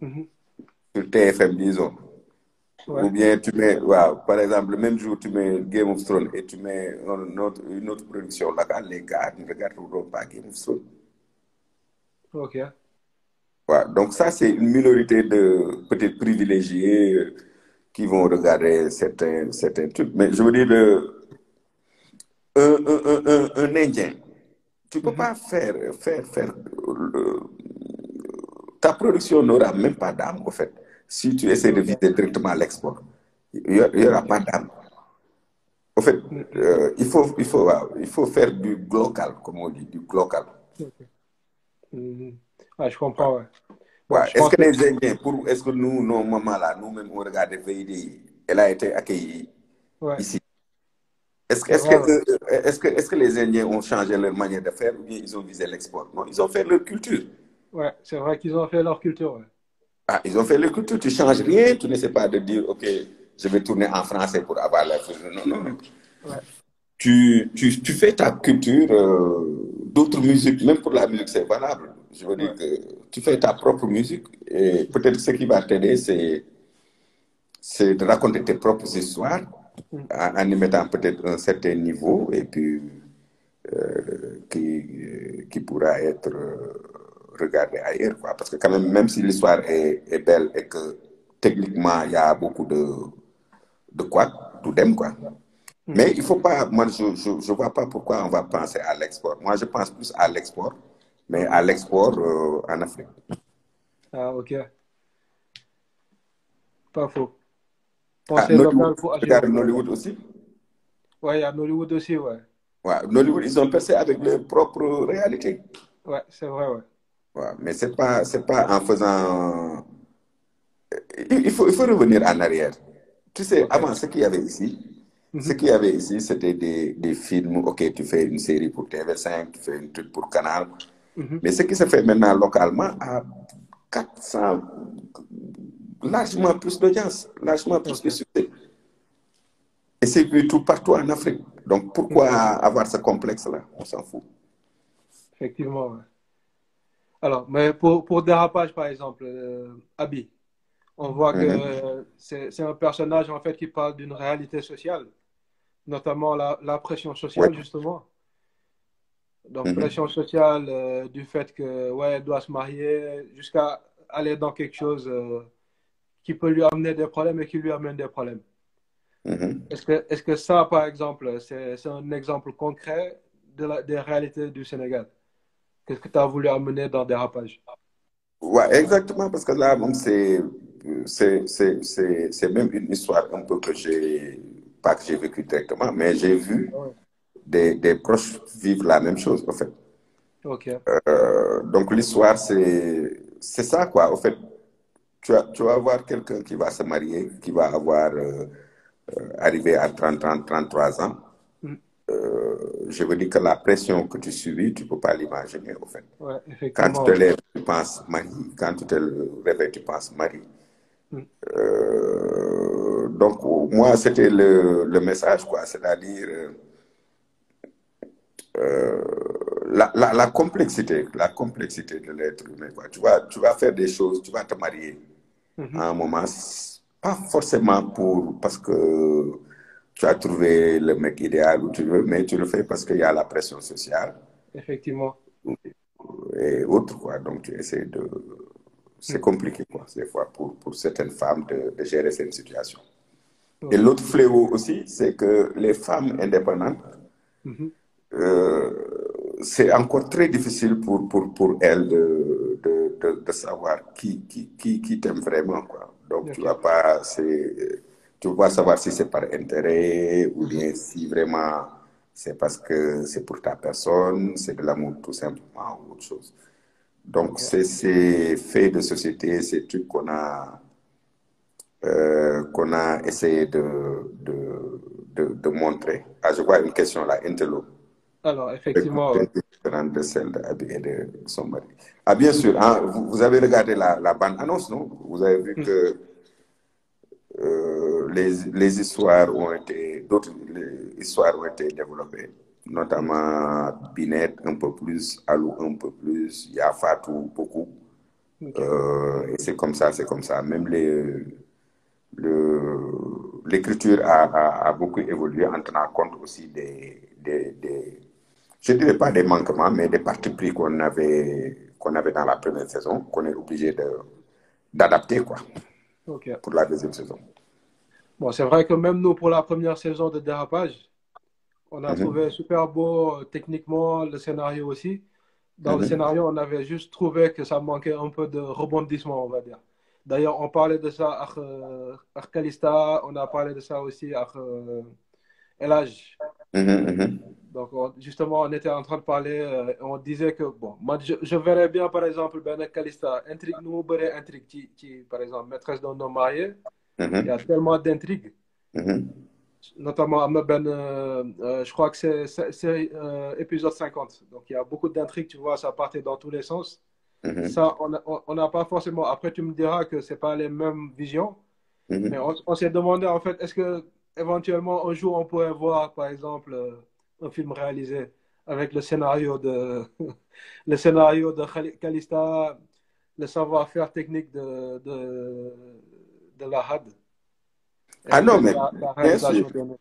Mm -hmm. sur TFM, disons. Ouais. Ou bien tu mets, wow, par exemple, le même jour, tu mets Game of Thrones et tu mets un autre- une autre production locale, les gars ne regarderont pas Game of Thrones. Ok. Ouais, donc ça, c'est une minorité de peut-être privilégiés euh, qui vont regarder certains, certains trucs. Mais je veux dire, le- un, un, un, un, un Indien, tu peux Mhm. pas faire, faire, faire, euh, ta production n'aura même pas d'âme, en fait. Si tu essaies de viser directement l'export, il n'y aura pas d'âme. En fait, euh, il, faut, il, faut, il faut faire du local, comme on dit, du local. Mhm. Ouais, je comprends, ouais. Ouais. Est-ce que que- les Indiens, pour, est-ce que nous, nos mamans-là, nous-mêmes, on regarde VID, elle a été accueillie Ouais. ici. Est-ce que, est-ce, que, vrai, euh, est-ce, que, est-ce que les Indiens ont changé leur manière de faire ou bien ils ont visé l'export? Non, ils ont fait leur culture. Ouais, c'est vrai qu'ils ont fait leur culture, ouais. Ah, ils ont fait leur culture. Tu ne changes rien. Tu n'essaies pas de dire, OK, je vais tourner en français pour avoir la Non, non, non. Ouais. Tu, tu, tu fais ta culture, euh, d'autres musiques, même pour la musique, c'est valable. Je veux dire que tu fais ta propre musique et peut-être ce qui va t'aider, c'est, c'est de raconter tes propres histoires Mm. en, en y mettant peut-être un certain niveau et puis euh, qui, qui pourra être euh, regardé ailleurs. Quoi. Parce que quand même, même si l'histoire est, est belle et que techniquement, il y a beaucoup de, de quoi, tout d'aime, quoi. Mais il faut pas, moi, je ne vois pas pourquoi on va penser à l'export. Moi, je pense plus à l'export, mais à l'export euh, en Afrique. Ah, ok. Pas faux. Ah, Penser local Nollywood, regarde. Nollywood aussi. Ouais, il y a Nollywood aussi, ouais. Ouais, Nollywood, ils ont percé avec leur propre réalité. Ouais, c'est vrai, ouais. Ouais, mais c'est pas, c'est pas en faisant. Il, il faut, il faut revenir en arrière. Tu sais, avant, ce qu'il y avait ici, ce Mhm. qu'il y avait ici, c'était des, des films. Ok, tu fais une série pour TV5, tu fais un truc pour Canal. Mhm. Mais ce qui se fait maintenant localement a 400, largement plus d'audience, largement plus de succès. Et c'est vu tout partout en Afrique. Donc pourquoi avoir ce complexe-là? On s'en fout. Effectivement, ouais. Alors, mais pour, pour Dérapage, par exemple, euh, Abby, on voit que Mhm. c'est c'est un personnage, en fait, qui parle d'une réalité sociale, notamment la, la pression sociale, Ouais. justement. Donc, Mhm. pression sociale euh, du fait que, ouais, elle doit se marier, jusqu'à aller dans quelque chose euh, qui peut lui amener des problèmes et qui lui amène des problèmes. Mhm. Est-ce que, est-ce que ça, par exemple, c'est un exemple concret de la, des réalités du Sénégal? Qu'est-ce que tu as voulu amener dans Dérapage? Ouais, exactement, parce que là, c'est, même une histoire un peu que j'ai, pas que j'ai vécu directement, mais j'ai vu Ouais. Des, des proches vivre la même chose, en fait. Euh, donc, l'histoire, c'est, ça, quoi. En fait, tu vas, tu vas avoir quelqu'un qui va se marier, qui va avoir, euh, euh, arrivé à 30, 30, 33 ans. Mm. Euh, je veux dire que la pression que tu subis, tu peux pas l'imaginer, en fait. Ouais, Quand tu te lèves, tu penses mari. Quand tu te réveilles, tu penses mari. Mm. Euh, donc, moi, c'était le, le message, quoi. C'est-à-dire euh, la, la, la complexité, la complexité de l'être humain, quoi. Tu vas, tu vas faire des choses, tu vas te marier Mhm. à un moment, pas forcément pour, parce que tu as trouvé le mec idéal où tu veux, mais tu le fais parce qu'il y a la pression sociale Effectivement. et autres, quoi. Donc, tu essaies de. C'est compliqué, quoi, des fois, pour, pour certaines femmes de, de gérer cette situation. Et l'autre fléau aussi, c'est que les femmes indépendantes, Mhm. Euh, c'est encore très difficile pour, pour, pour elles de, de, de, de savoir qui, qui, qui, qui t'aime vraiment, quoi. Donc, tu Ok. vas pas, tu vas savoir si c'est par intérêt ou Mhm. bien si vraiment c'est parce que c'est pour ta personne, c'est de l'amour tout simplement ou autre chose. Donc, c'est ces faits de société, ces trucs qu'on a, euh, qu'on a essayé de, de, de, de montrer. Ah, je vois une question là, Intello. Alors, effectivement, différente de celle et de son mari. Ah, bien sûr, hein, vous, vous avez regardé la, la bande-annonce, non? Vous avez vu Mhm. que euh, les, les histoires ont été, d'autres histoires ont été développées, notamment Binette un peu plus, Alou un peu plus, Yafatou beaucoup. Euh, et c'est comme ça, c'est comme ça. Même les, le, l'écriture a, a, a beaucoup évolué en tenant compte aussi des, des, des je dirais pas des manquements, mais des partis pris qu'on avait, qu'on avait dans la première saison, qu'on est obligé d'adapter, quoi, pour la deuxième saison. Bon, c'est vrai que même nous, pour la première saison de Dérapage, on a Mhm. trouvé super beau euh, techniquement le scénario aussi. Dans le Mhm. scénario, on avait juste trouvé que ça manquait un peu de rebondissement, on va dire. D'ailleurs, on parlait de ça avec, euh, avec Kalista, on a parlé de ça aussi avec euh, Elage. Mhm, mhm. Donc, on- justement, on était en train de parler, euh, on disait que, bon, moi, je, je verrais bien, par exemple, Ben Kalista, intrigue, nous, ben, intrigue, qui, qui, par exemple, maîtresse d'un homme marié, il y a tellement d'intrigues. mhm. Notamment, Ben, euh, euh, je crois que c'est épisode 50. Donc, il y a beaucoup d'intrigues, tu vois, ça partait dans tous les sens. Mhm, Ça, on n'a pas forcément. Après, tu me diras que c'est pas les mêmes visions. mhm. Mais on, on s'est demandé, en fait, est-ce que éventuellement un jour on pourrait voir, par exemple, un film réalisé avec le scénario de le scénario de Kalista, le savoir-faire technique de, de, de la HAD. Ah non, mais la, la bien sûr, de-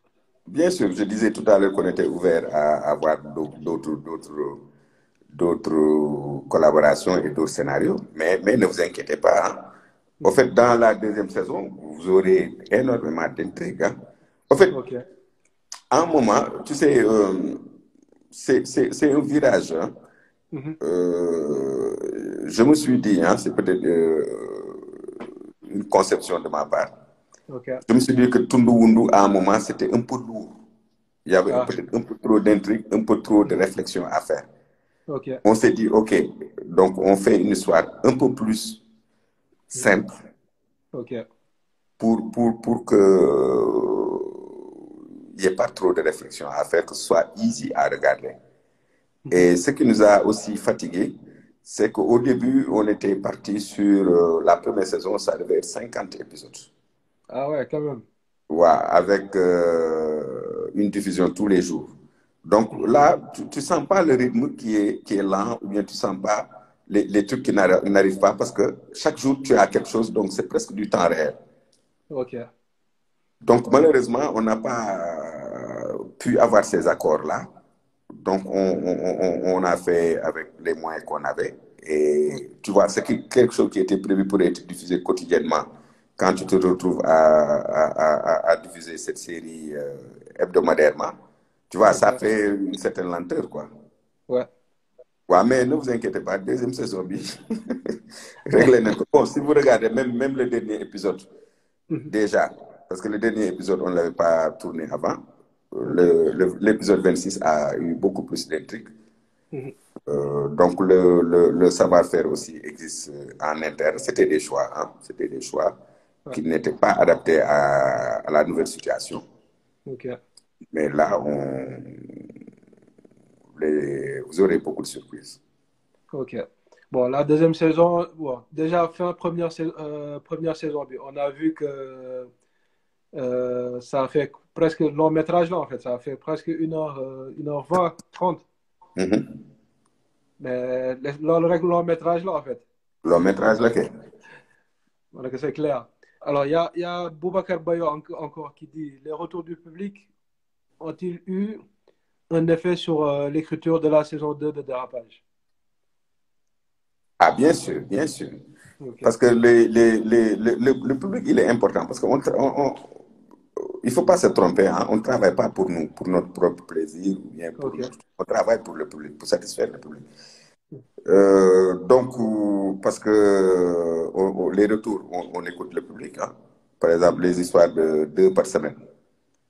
bien sûr, je disais tout à l'heure qu'on était ouvert à avoir d'autres, d'autres, d'autres, collaborations et d'autres scénarios, mais, mais ne vous inquiétez pas. hein. Au fait, dans la deuxième saison, vous aurez énormément d'intrigues. hein. Au fait, Ok. À un moment, tu sais, euh, c'est un virage. hein. Mhm. Euh, je me suis dit, hein, c'est peut-être euh, une conception de ma part. Je me suis dit que Tundu Wundu, à un moment, c'était un peu lourd. Il y avait Ah. peut-être un peu trop d'intrigues, un peu trop de réflexion à faire. On s'est dit, OK, donc on fait une histoire un peu plus simple Ok. pour, pour, pour que n'y ait pas trop de réflexion à faire, que ce soit easy à regarder. Et ce qui nous a aussi fatigués, c'est qu'au début, on était parti sur euh, la première saison, ça devait être 50 épisodes. Ah ouais, quand même. Ouais, avec euh, une diffusion tous les jours. Donc là, tu ne sens pas le rythme qui est, qui est lent, ou bien tu ne sens pas les, les trucs qui n'arri- n'arrivent pas, parce que chaque jour, tu as quelque chose, donc c'est presque du temps réel. Ok. Donc malheureusement, on n'a pas euh, pu avoir ces accords-là. Donc on, on, on- a fait avec les moyens qu'on avait. Et tu vois, c'est que- quelque chose qui était prévu pour être diffusé quotidiennement quand tu te retrouves à, à, à, à diffuser cette série euh, hebdomadairement, tu vois, ça fait une certaine lenteur, quoi. Ouais. Ouais, mais ne vous inquiétez pas, deuxième saison, réglez Bon, si vous regardez même, même le dernier épisode, déjà, parce que le dernier épisode, on ne l'avait pas tourné avant, l'épisode 26 a eu beaucoup plus d'intrigues. Euh, donc, le, le, le savoir-faire aussi existe en interne. C'était des choix, hein? c'était des choix Ouais. qui n'étaient pas adaptés à, à la nouvelle situation. Ok. Mais là, on, les, vous aurez beaucoup de surprises. Ok. Bon, la deuxième saison, bon, déjà fin première, sais- euh, première saison, on a vu que euh, ça a fait presque long métrage là en fait, ça a fait presque 1 heure, euh, 1 heure 20, 30. Mhm. Mais le, règle long métrage là en fait, Le métrage, là, que- voilà que c'est clair. Alors, il y a, y a Boubacar Bayo en- encore qui dit les retours du public ont-ils eu un effet sur euh, l'écriture de la saison 2 de Dérapage? Ah, bien sûr, bien sûr. Ok. Parce que les, les, les, le, le- le public, il est important. Parce qu'on on- il ne faut pas se tromper. hein. On ne travaille pas pour nous, pour notre propre plaisir. Ou bien pour Ok. notre- on travaille pour le public, pour satisfaire le public. Euh, donc, euh, parce que euh, on- on- les retours, on, on écoute le public. hein. Par exemple, les histoires de deux par semaine.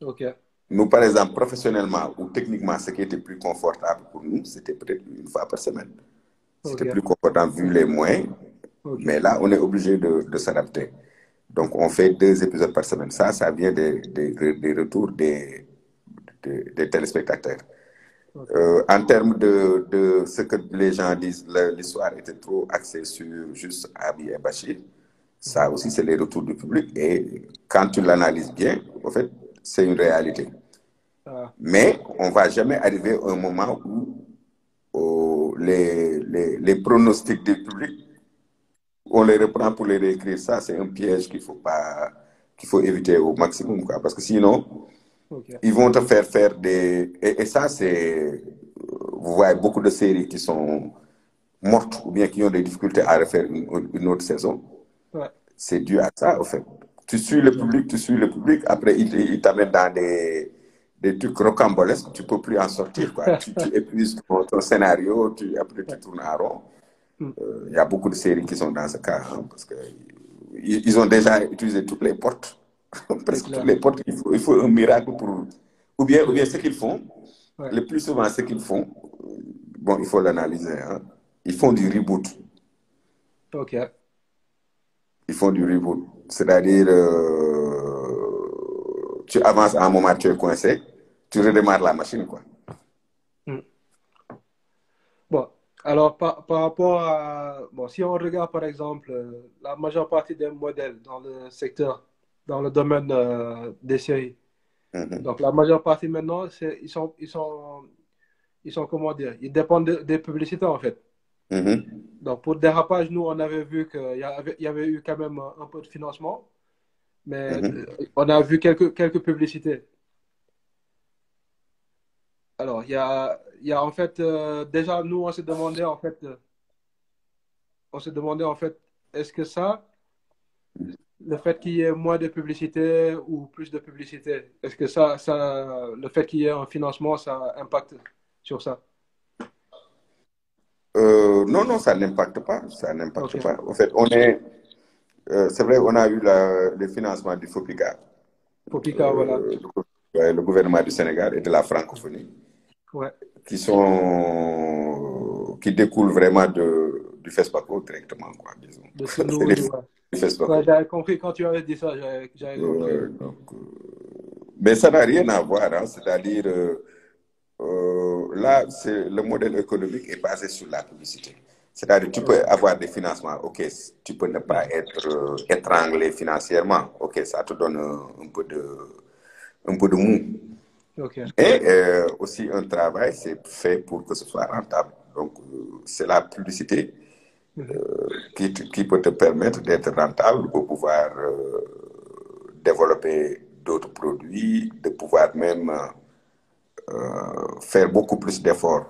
Ok. Nous, par exemple, professionnellement ou techniquement, ce qui était plus confortable pour nous, c'était peut-être une fois par semaine. C'était plus confortable vu les moyens. Mais là, on est obligé de, de s'adapter. Donc, on fait deux épisodes par semaine. Ça, ça vient des, des, des retours des, des, des téléspectateurs. Euh, en termes de, de ce que les gens disent, l'histoire était trop axée sur juste Abi et Bachir. Ça aussi, c'est les retours du public. Et quand tu l'analyses bien, en fait, c'est une réalité. Ah, Mais on va jamais arriver à un moment où oh, les, les, les pronostics du public, on les reprend pour les réécrire. Ça, c'est un piège qu'il faut pas, qu'il faut éviter au maximum, quoi. Parce que sinon, ils vont te faire faire des, et, et ça, c'est, vous voyez beaucoup de séries qui sont mortes ou bien qui ont des difficultés à refaire une, une autre saison. Ouais. C'est dû à ça, au fait. Tu suis le public, tu suis le public, après, il, il t'amène dans des, des trucs rocambolesques, tu peux plus en sortir, quoi. tu, tu épuises ton, ton scénario, tu, après, tu tournes en rond. Mm. Euh, Il y a beaucoup de séries qui sont dans ce cas, hein, parce que ils, ont déjà utilisé toutes les portes. Presque toutes les portes, il faut, il faut un miracle pour. Ou bien, ou bien ce qu'ils font, Ouais. le plus souvent, ce qu'ils font, euh, bon, il faut l'analyser, hein, ils font du reboot. Ok. Ils font du reboot. C'est-à-dire, euh, tu avances à un moment, tu es coincé, tu redémarres la machine, quoi. Bon, alors par, par rapport à... Bon, si on regarde par exemple euh, la majeure partie des modèles dans le secteur, dans le domaine euh, des séries, Mhm. donc la majeure partie maintenant, c'est, ils sont, ils sont, ils sont, comment dire, ils dépendent de- des publicités en fait. Mhm. Donc pour dérapage, nous, on avait vu qu'il y avait, il y avait eu quand même un, peu de financement, mais Mhm. on a vu quelques, quelques publicités. Alors, il y a, y a en fait, euh, déjà, nous, on s'est demandé, en fait, euh, on s'est demandé, en fait, est-ce que ça, le fait qu'il y ait moins de publicité ou plus de publicité, est-ce que ça, ça, le fait qu'il y ait un financement, ça impacte sur ça? Euh, non, non, ça n'impacte pas. Ça n'impacte pas. En fait, on est. c'est vrai, on a eu la- le financement du FOPICA, Pour Pika, voilà. le gouvernement du Sénégal et de la francophonie, Ouais. qui sont. qui découlent vraiment de, du FESPACO directement, quoi, disons. Ouais. j'avais compris quand tu avais dit ça, j'avais compris. Euh, donc, euh, mais ça n'a rien à voir, hein, c'est-à-dire, euh, euh, là, c'est, le modèle économique est basé sur la publicité. C'est-à-dire, tu peux avoir des financements, ok, tu peux ne pas être euh, étranglé financièrement, ok, ça te donne un peu de, un peu de mou. Et euh, aussi un travail, c'est fait pour que ce soit rentable. Donc, euh, c'est la publicité euh, qui, qui peut te permettre d'être rentable, de pouvoir euh, développer d'autres produits, de pouvoir même faire beaucoup plus d'efforts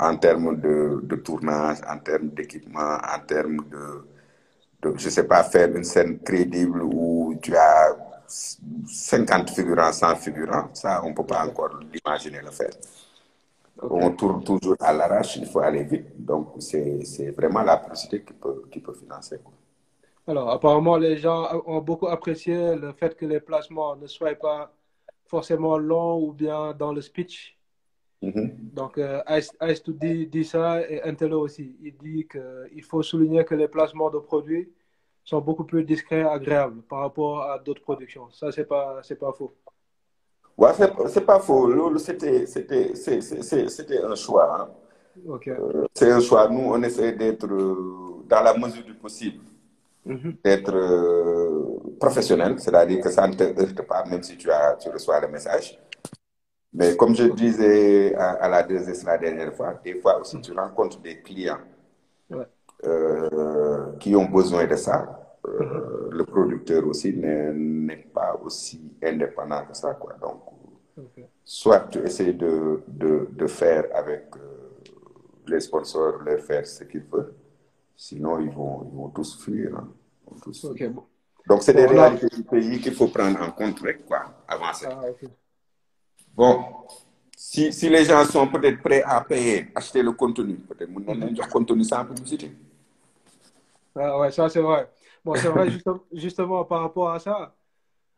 en termes de, de tournage, en termes d'équipement, en termes de, de, je sais pas, faire une scène crédible où tu as 50 figurants, 100 figurants. Ça, on peut pas encore l'imaginer le faire. On tourne toujours à l'arrache, il faut aller vite. Donc, c'est vraiment la publicité qui peut, qui peut financer. Quoi. Alors, apparemment, les gens ont beaucoup apprécié le fait que les placements ne soient pas forcément longs ou bien dans le speech. Donc, euh, Ice, dit, dit, ça et Intello aussi. Il dit qu'il faut souligner que les placements de produits sont beaucoup plus discrets et agréables par rapport à d'autres productions. Ça, c'est pas, c'est pas faux. Ouais, c'est pas faux. C'était un choix. Hein. Euh, c'est un choix. Nous, on essaie d'être euh, dans la mesure du possible, Mhm. d'être euh, professionnel, c'est-à-dire que ça ne te heurte pas, même si tu, as, tu reçois le message. Mais comme je disais à, à la, DSS la dernière fois, des fois aussi tu rencontres des clients Ouais. euh, qui ont besoin de ça. Euh, Le producteur aussi n'est pas aussi indépendant que ça. Quoi. Donc, soit tu essaies de, de, de faire avec euh, les sponsors, leur faire ce qu'ils veulent, sinon ils vont, ils vont tous fuir. hein. Ils vont tous fuir. Ok, bon. Donc, c'est des réalités du pays qu'il faut prendre en compte quoi, avancer. Ah, ok. Bon, si, si les gens sont peut-être prêts à payer, acheter le contenu, peut-être leen jox contenu sans publicité. Ah ouais, ça c'est vrai. Bon, c'est vrai, juste- justement, par rapport à ça,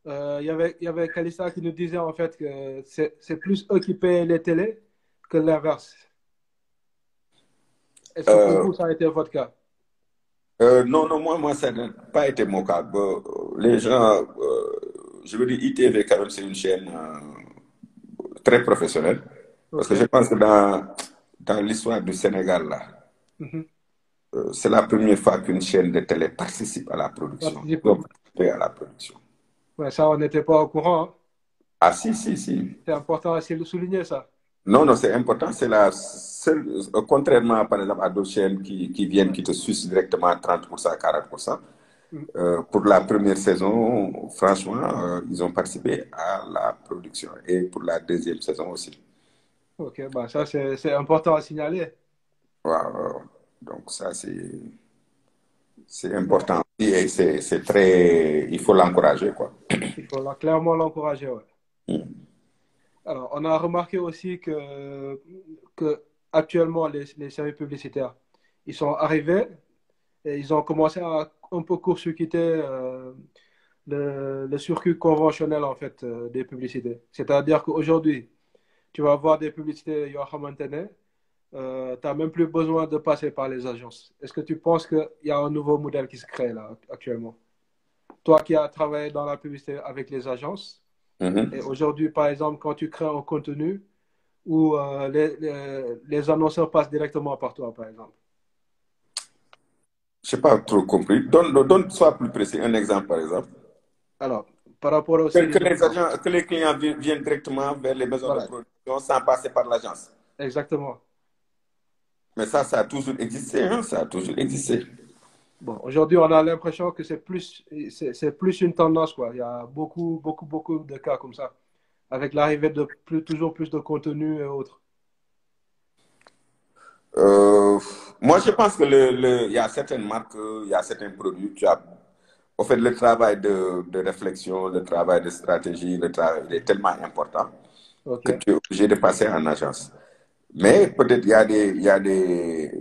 euh, il y avait, y avait Kalista qui nous disait en fait que c'est plus eux qui payent les télés que l'inverse. Est-ce que Euh, pour vous, ça a été votre cas? Euh, non, non, moi, moi, ça n'a pas été mon cas. Bon, les gens, euh, je veux dire, ITV, quand même, c'est une chaîne euh, très professionnelle. Parce que je pense que dans, dans l'histoire du Sénégal, là, Mhm. euh, c'est la première fois qu'une chaîne de télé participe à la production. Participe. à la production. Ouais, ça, on n'était pas au courant. hein. Ah, si, si, si. C'est important de souligner ça. Non, non, c'est important. C'est la seule, euh, contrairement par exemple à d'autres chaînes qui, qui viennent, qui te sucent directement 30%, 40%. Euh, pour la première saison, franchement, euh, ils ont participé à la production. Et pour la deuxième saison aussi. Ok, bah ça c'est important à signaler. Waaw. Donc ça, c'est c'est important. Et c'est c'est très... Il faut l'encourager, quoi. Il faut la- clairement l'encourager. Ouais. Mm. Alors, on a remarqué aussi que, que actuellement, les, les séries publicitaires, ils sont arrivés et ils ont commencé à un peu court-circuiter euh, le, le circuit conventionnel en fait euh, des publicités. C'est-à-dire qu'aujourd'hui, tu vas voir des publicités yoo xamante ne euh, tu n'as même plus besoin de passer par les agences. Est-ce que tu penses qu'il y a un nouveau modèle qui se crée là actuellement? Toi qui as travaillé dans la publicité avec les agences, Mhm. et aujourd'hui, par exemple, quand tu crées un contenu où euh, les, les, les annonceurs passent directement par toi, par exemple? Je n'ai pas trop compris. Donne, donne, plus précis. Un exemple, par exemple. Alors, par rapport au Que, que les, agents, que les clients vi- viennent directement vers les maisons Voilà. de production sans passer par l'agence. Exactement. Mais ça, ça a toujours existé. Hein? Ça a toujours existé. Bon, aujourd'hui, on a l'impression que c'est plus, c'est plus une tendance, quoi. Il y a beaucoup, beaucoup, beaucoup de cas comme ça, avec l'arrivée de plus, toujours plus de contenu et autres. Euh, moi, je pense que le, y a certaines marques, il y a certains produits. Tu as, au fait, le travail de, de réflexion, le travail de stratégie, le travail il est tellement important que tu es obligé de passer en agence. Mais peut-être il y a des, y a des,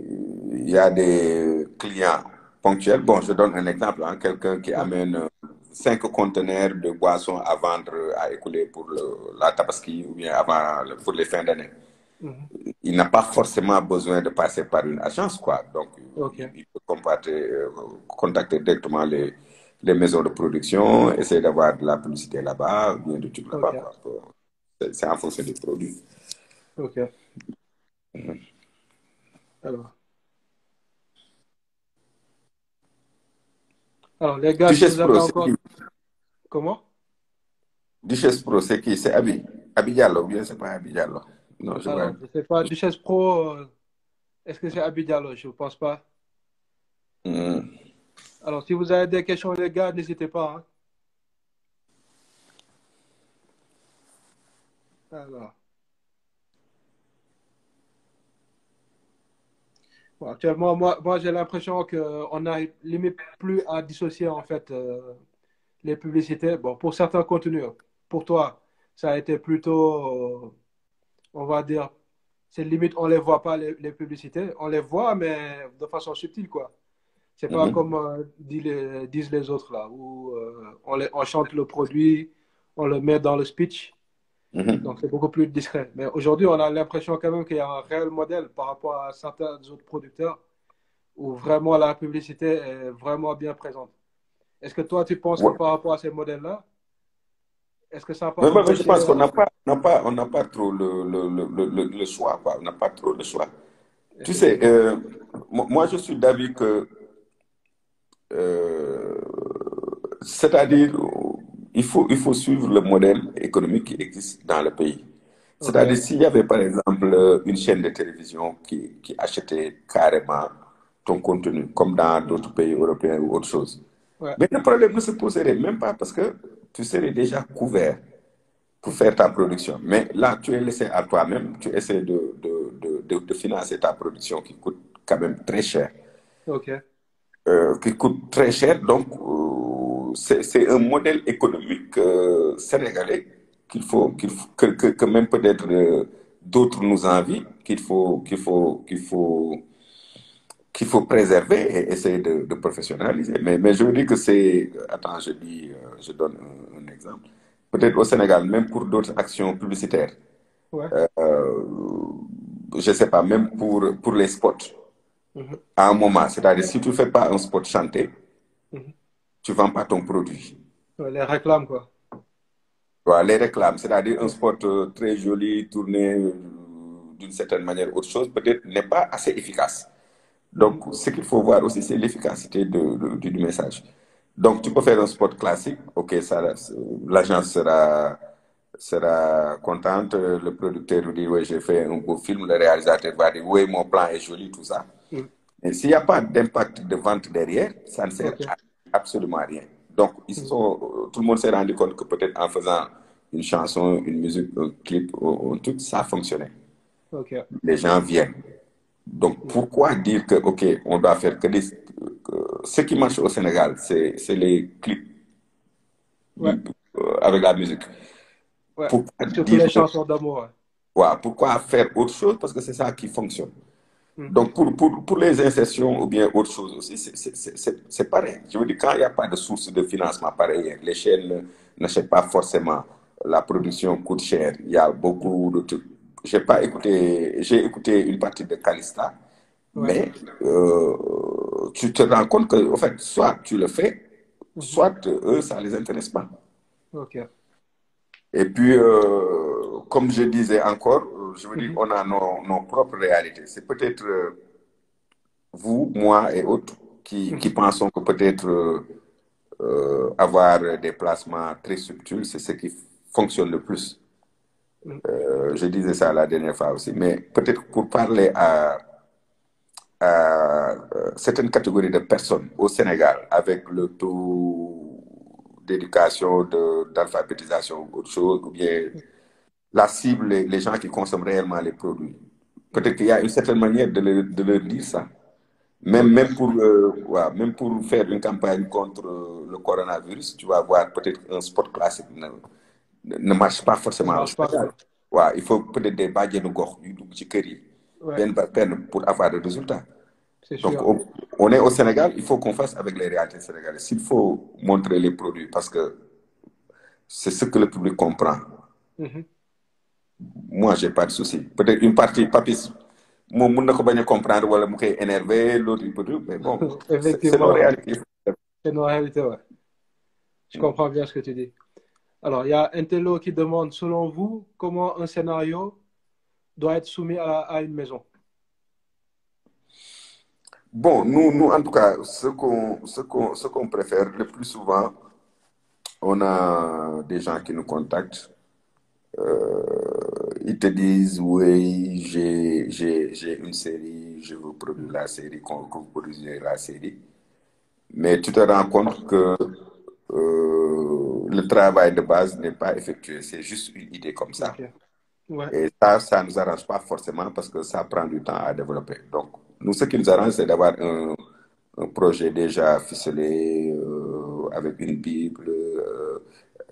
y a des clients ponctuels. Bon, je donne un exemple. Hein, Quelqu'un qui amène cinq conteneurs de boissons à vendre, à écouler pour le, la tabaski ou bien avant, pour les fins d'année Mhm. il n'a pas forcément besoin de passer par une agence, quoi. Donc, il peut contacter, euh, contacter directement les, les maisons de production, essayer d'avoir de la publicité là-bas, ou bien de trucs là-bas, C'est en fonction du produit. Ok. Alors. Alors, les gars, vous Pro, encore... Comment? Duchesse Pro, c'est qui C'est Abi. Abi Diallo, ou bien c'est pas Abi Diallo? Non, je vois. Je sais pas, Duchesse Pro, euh, est-ce que c'est Abidjalo? Je ne pense pas. Hmm. Alors, si vous avez des questions, les gars, n'hésitez pas. hein. Alors. Actuellement, moi, moi j'ai l'impression qu'on n'a limite plus à dissocier en fait euh, les publicités. Bon, pour certains contenus, pour toi, ça a été plutôt, euh, on va dire, c'est limite, on ne les voit pas, les, les, publicités. On les voit, mais de façon subtile, quoi. C'est pas Mhm. comme euh, disent, les, disent les autres, là, où on, les, on chante le produit, on le met dans le speech. Mhm. Donc, c'est beaucoup plus discret. Mais aujourd'hui, on a l'impression quand même qu'il y a un réel modèle par rapport à certains autres producteurs où vraiment la publicité est vraiment bien présente. Est-ce que toi, tu penses Ouais. que par rapport à ces modèles-là, est-ce que ça Mais moi, je pense qu'on n'a pas, on n'a pas, on n'a pas trop le, le, le, le, le choix, quoi. On n'a pas trop le choix. Tu sais, euh, mo- moi, je suis d'avis que, euh, c'est-à-dire, il faut, il faut suivre le modèle économique qui existe dans le pays. C'est-à-dire, Ok. s'il y avait par exemple une chaîne de télévision qui, qui achetait carrément ton contenu, comme dans d'autres pays européens ou autre chose, Ouais. mais le problème ne se poserait même pas parce que tu serais déjà couvert pour faire ta production. Mais là, tu es laissé à toi-même, tu essaies de, de, de, financer ta production qui coûte quand même très cher. Ok. Euh, qui coûte très cher. Donc, euh, c'est un modèle économique euh, sénégalais qu'il faut, qu'il que, que, que même peut-être euh, d'autres nous envient, qu'il faut, qu'il faut, qu'il faut, qu'il faut préserver et essayer de, de professionnaliser. Mais, mais je veux dire que c'est... Attends, je dis, euh, je donne un, un exemple. Peut-être au Sénégal, même pour d'autres actions publicitaires, Ouais. euh, je sais pas, même pour, pour les spots, Mhm. à un moment, c'est-à-dire si tu fais pas un spot chanté. Tu vends pas ton produit. Ouais, Les réclames, quoi. Voilà, les réclames, c'est-à-dire un spot euh, très joli, tourné euh, d'une certaine manière, autre chose, peut-être n'est pas assez efficace. Donc, ce qu'il faut voir aussi, c'est l'efficacité du message. Donc, tu peux faire un spot classique, ok, ça, l'agence sera, sera contente, le producteur vous dit, oui, j'ai fait un beau film, le réalisateur va dire, oui, mon plan est joli, tout ça. Mm. Mais s'il n'y a pas d'impact de vente derrière, ça ne sert Ok. à absolument rien. Donc, ils sont, tout le monde s'est rendu compte que peut-être en faisant une chanson, une musique, un clip, un truc, ça fonctionnait. Ok. Les gens viennent. Donc, pourquoi dire que, OK, on doit faire que des... que ce qui marche au Sénégal, c'est les clips Ouais. euh, avec la musique. Ouais. Pourquoi Surtout dire les chansons d'amour. Ouais, pourquoi faire autre chose? Parce que c'est ça qui fonctionne. Mhm. Donc, pour, pour, pour les insertions ou bien autre chose aussi, c'est- pareil. Je veux dire, quand il n'y a pas de source de financement pareil, les chaînes ne- n'achètent pas forcément, la production coûte cher. Il y a beaucoup de trucs. J'ai pas écouté, j'ai écouté une partie de Calista, Ouais. mais euh, tu te rends compte que, en fait, soit tu le fais, soit eux, ça les intéresse pas. Ok. Et puis, euh, comme je disais encore, je veux dire, Mhm. on a nos, nos propres réalités. C'est peut-être euh, vous, moi et autres qui, qui pensons que peut-être euh, euh, avoir des placements très subtils, c'est ce qui fonctionne le plus. Mhm. Euh, je disais ça la dernière fois aussi. Mais peut-être pour parler à, à certaines catégories de personnes au Sénégal avec le taux d'éducation, d'alphabétisation ou autre chose, ou bien la cible, les, les gens qui consomment réellement les produits. Peut-être qu'il y a une certaine manière de leur, de leur dire ça. Même, même, pour, euh, ouais, même pour faire une campagne contre euh, le coronavirus, tu vas voir peut-être un spot classique ne, ne marche pas forcément marche pas. Ouais, il faut peut-être des yi Ouais. benn par benn pour avoir des résultats. Donc, sûr. on, on est au Sénégal, il faut qu'on fasse avec les réalités sénégalaises. Il faut montrer les produits parce que c'est ce que le public comprend. Mhm. Moi, j'ai pas de souci. Peut-être une partie, Papis, moom mën na ko bañ a comprendre wala mu koy énervé, l'autre il peut mais bon, Effectivement, c'est nos réalités, ouais. Je comprends bien ce que tu dis. Alors, il y a un télo qui demande, selon vous, comment un scénario doit être soumis à, à une maison? Bon, nous, nous, en tout cas, ce qu'on ce qu'on ce qu'on préfère le plus souvent, on a des gens qui nous contactent. Euh, ils te disent, oui, j'ai j'ai j'ai une série, je veux produire la série, qu'on que vous produisez la série. Mais tu te rends compte que euh, le travail de base n'est pas effectué. C'est juste une idée comme ça. Ouais. Et ça, ça ne nous arrange pas forcément parce que ça prend du temps à développer. Donc, Nous, ce qui nous arrange, c'est d'avoir un, un projet déjà ficelé, euh, avec une Bible, euh,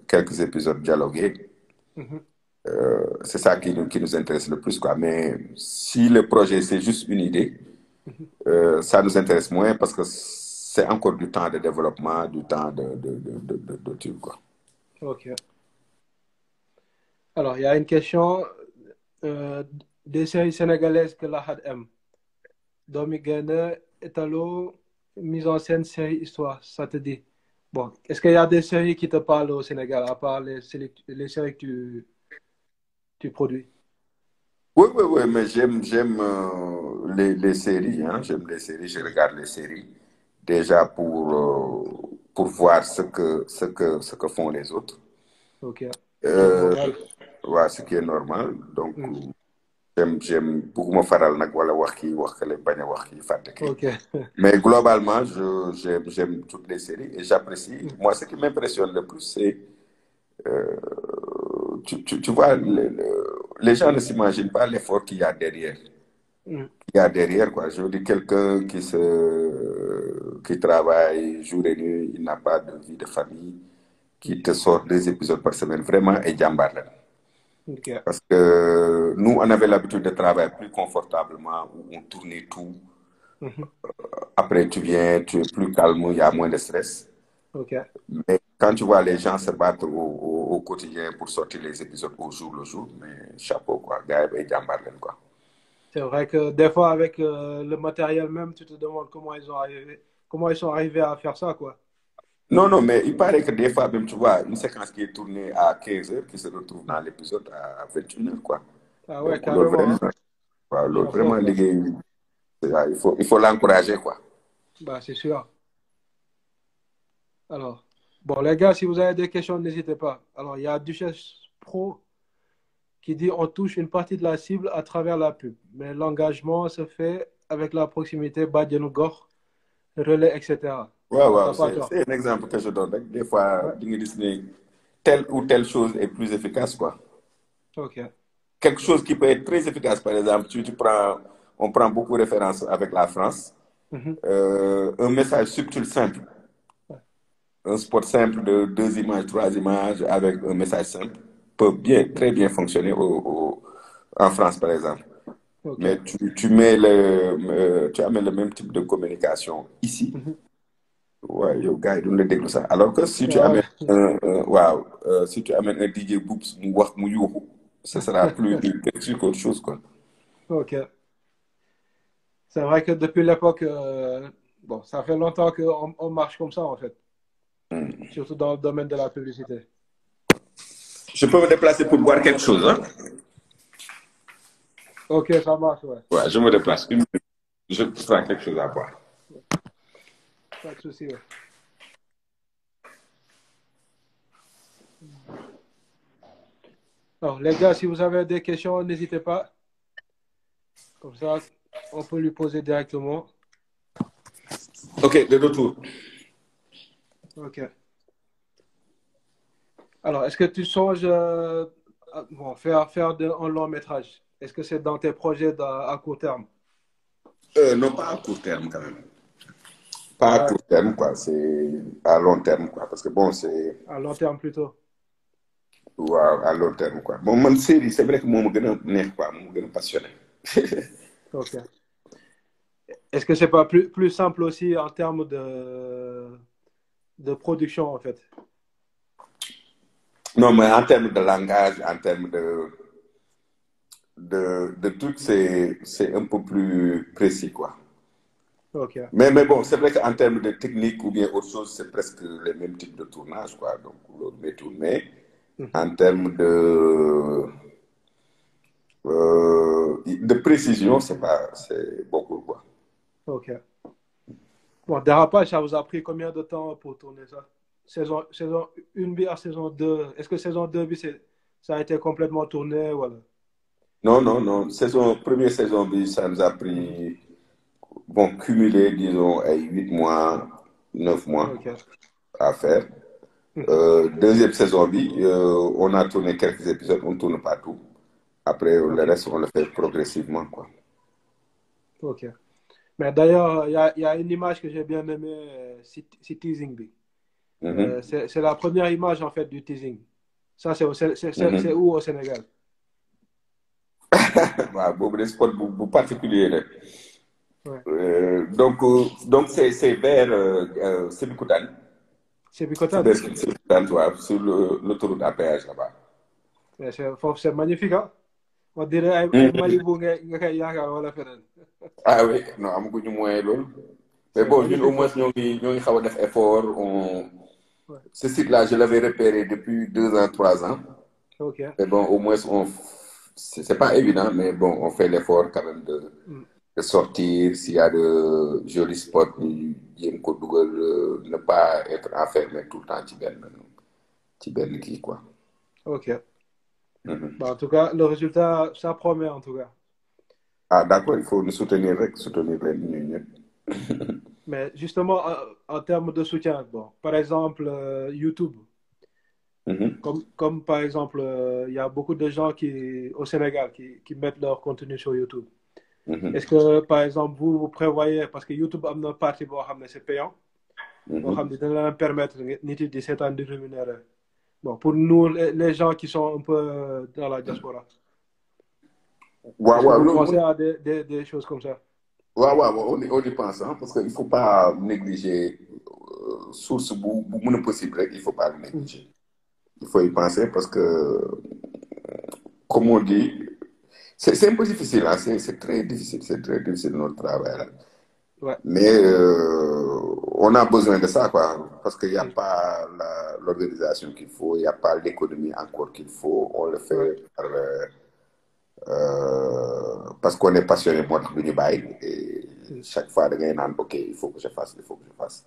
quelques épisodes dialogués. Mhm. Euh, c'est ça qui nous, qui nous intéresse le plus. Quoi. Mais si le projet, c'est juste une idée, euh, ça nous intéresse moins parce que c'est encore du temps de développement, du temps de, de, de, de, de, trucs, quoi. Ok. Alors, il y a une question euh, des séries sénégalaises que la HAD aime. Domi Gaynor, Etalo, mise en scène, série, histoire, ça te dit. Bon, est-ce qu'il y a des séries qui te parlent au Sénégal, à part les, les séries que tu, tu produis? Oui, oui, oui, mais j'aime, j'aime euh, les, les séries, hein. J'aime les séries, je regarde les séries déjà pour, euh, pour voir ce que, ce que, ce que font les autres. Ok. Euh, Normal. ouais, ce qui est normal. Donc, Mm. j'aime, j'aime beaucoup faral nag wala wax kii wax kale bañ a wax kii fàtte kii. Ok. Mais globalement, je, j'aime, j'aime toutes les séries et j'apprécie. Moi, ce qui m'impressionne le plus, c'est, euh, tu, tu, tu vois, le- le- les gens ne s'imaginent pas l'effort qu'il y a derrière. Mm. Il y a derrière, quoi. Je veux dire, quelqu'un qui se, qui travaille jour et nuit, il n'a pas de vie de famille, qui te sort deux épisodes par semaine, vraiment, et jambar là. Ok. Parce que nous, on avait l'habitude de travailler plus confortablement, où on tournait tout. Mhm. Après, tu viens, tu es plus calme, il y a moins de stress. Mais quand tu vois les gens se battre au, au, au quotidien pour sortir les épisodes au jour le jour, mais chapeau, quoi. Quoi. C'est vrai que des fois, avec euh, le matériel même, tu te demandes comment ils ont arrivé, comment ils sont arrivés à faire ça, quoi. Non, non, mais il paraît que des fois, même, tu vois, une séquence qui est tournée à 15 heures, qui se retrouve dans l'épisode à 21 heures, quoi. Ah ouais, Donc, carrément. vraiment, vraiment, forts, quoi. waaw, il faut, il faut l'encourager, quoi. Bah, c'est sûr. Alors, bon, les gars, si vous avez des questions, n'hésitez pas. Alors, il y a Duchesse Pro qui dit on touche une partie de la cible à travers la pub, mais l'engagement se fait avec la proximité Badianou Gor, relais, etc. T'as pas c'est un exemple que je donne des fois ne telle ou telle chose est plus efficace quoi Ok. quelque chose qui peut être très efficace par exemple si tu prends on prend beaucoup référence avec la France Mhm. euh, un message subtil simple un spot simple de deux images trois images avec un message simple peut bien très bien fonctionner au, au- en France par exemple mais tu, tu mets le euh, tu amènes le même type de communication ici Mhm. Ouais, yow gars déglu sax alors que si tu amènes un, waaw euh, si tu amènes un DJ Boops ce sera plus qu'autre chose quoi. Ok. C'est vrai que depuis l'époque, euh, bon, ça fait longtemps qu'on on marche comme ça, en fait, Surtout dans le domaine de la publicité. Je peux me déplacer pour boire quelque chose hein? Ok, ça marche, ouais. Ouais, je me déplace. Je prends quelque chose à boire. Pas de souci, ouais. Alors, les gars, si vous avez des questions, n'hésitez pas. Comme ça, on peut lui poser directement. Ok, de retour. Ok. Alors, est-ce que tu songes euh, à bon, faire, faire de- un long métrage? Est-ce que c'est dans tes projets à court terme? Euh, non, pas à court terme quand même. Pas à court terme quoi, c'est à long terme quoi parce que bon c'est À long terme plutôt. waaw à long terme quoi. Bon man série c'est vrai que moo ma gën a neex quoi, moo ma gën a passionné. Ok. Est-ce que c'est pas plus, plus simple aussi en termes de, de production, en fait? Non, mais en termes de langage, en termes de, de, de trucs, c'est, un peu plus précis, quoi. Ok. Mais, mais bon, c'est vrai qu'en termes de technique ou bien autre chose, c'est presque les mêmes types de tournage, quoi. Donc, l'autre met tout. Mais en termes de, euh, de précision, c'est beaucoup, quoi. Ok. Bon, Dérapage, ça vous a pris combien de temps pour tourner ça? Saison, saison 1 bi à saison 2. Est-ce que saison 2 bi, c'est, ça a été complètement tourné? Voilà? Non, non, non. Saison, première saison, bi, ça nous a pris, bon, cumulé, disons, à 8 mois, 9 mois. À faire. Euh, deuxième saison, bi, euh, on a tourné quelques épisodes, on ne tourne pas tout. Après, le reste, on le fait progressivement. Quoi. Ok. Mais d'ailleurs, il y a, y a une image que j'ai bien aimée, euh, c'est teasing. Mhm. Euh, c'est la première image en fait du teasing. Ça, c'est Mhm. où au Sénégal? waaw boobu de spot bu bu particulier la Ouais. Euh, donc euh, donc c'est vers euh, euh, Sébikotane C'est vers Sébikotane waaw sur le l'autoroute à péage là-bas c'est magnifique ah. On dirait ay ay Malibu nga nga koy yaakaar wala feneen. ah oui non amaguñu moyen loolu mais bon ñun au moins ñoo ngi ñoo ngi xaw a def effort on ce site-là je l'avais repéré depuis deux ans trois ans Ok. mais bon au moins on c'est c'est pas évident mais bon on fait l'effort quand même de Mm. de sortir s'il y a de jolis spots ñu jéem ko dugal euh, ne pas être enfermé tout le temps ci benn ci benn kii quoi Ok. Mhm. Bah, en tout cas, le résultat, ça promet en tout cas. ah d'accord il faut nous soutenir rek soutenir Mais justement, en, en termes de soutien, bon, par exemple, euh, YouTube, Mhm. comme, comme par exemple, euh, il y a beaucoup de gens qui, au Sénégal qui, qui mettent leur contenu sur YouTube. Mhm. Est-ce que, par exemple, vous, vous prévoyez, parce que YouTube a une partie, c'est payant, de leur permettre de s'étendre de rémunérer. Bon, pour nous, les, les gens qui sont un peu euh, dans la diaspora, vous loolu pensez à des, des, des choses comme ça? waaw on y on y pense hein, parce que il faut pas négliger euh, source bu bu mën a possible il faut pas le négliger il faut y penser parce que comme on dit c'est un peu difficile hein, c'est c'est très difficile c'est très difficile notre travail là Ouais. mais euh, on a besoin de ça quoi. Parce qu'il y a pas la l'organisation qu'il faut il y a pas l'économie encore qu'il faut. On le fait par euh, euh, parce qu'on est passionné du ñu bàyyi et chaque fois ok il faut que je fasse il faut que je fasse.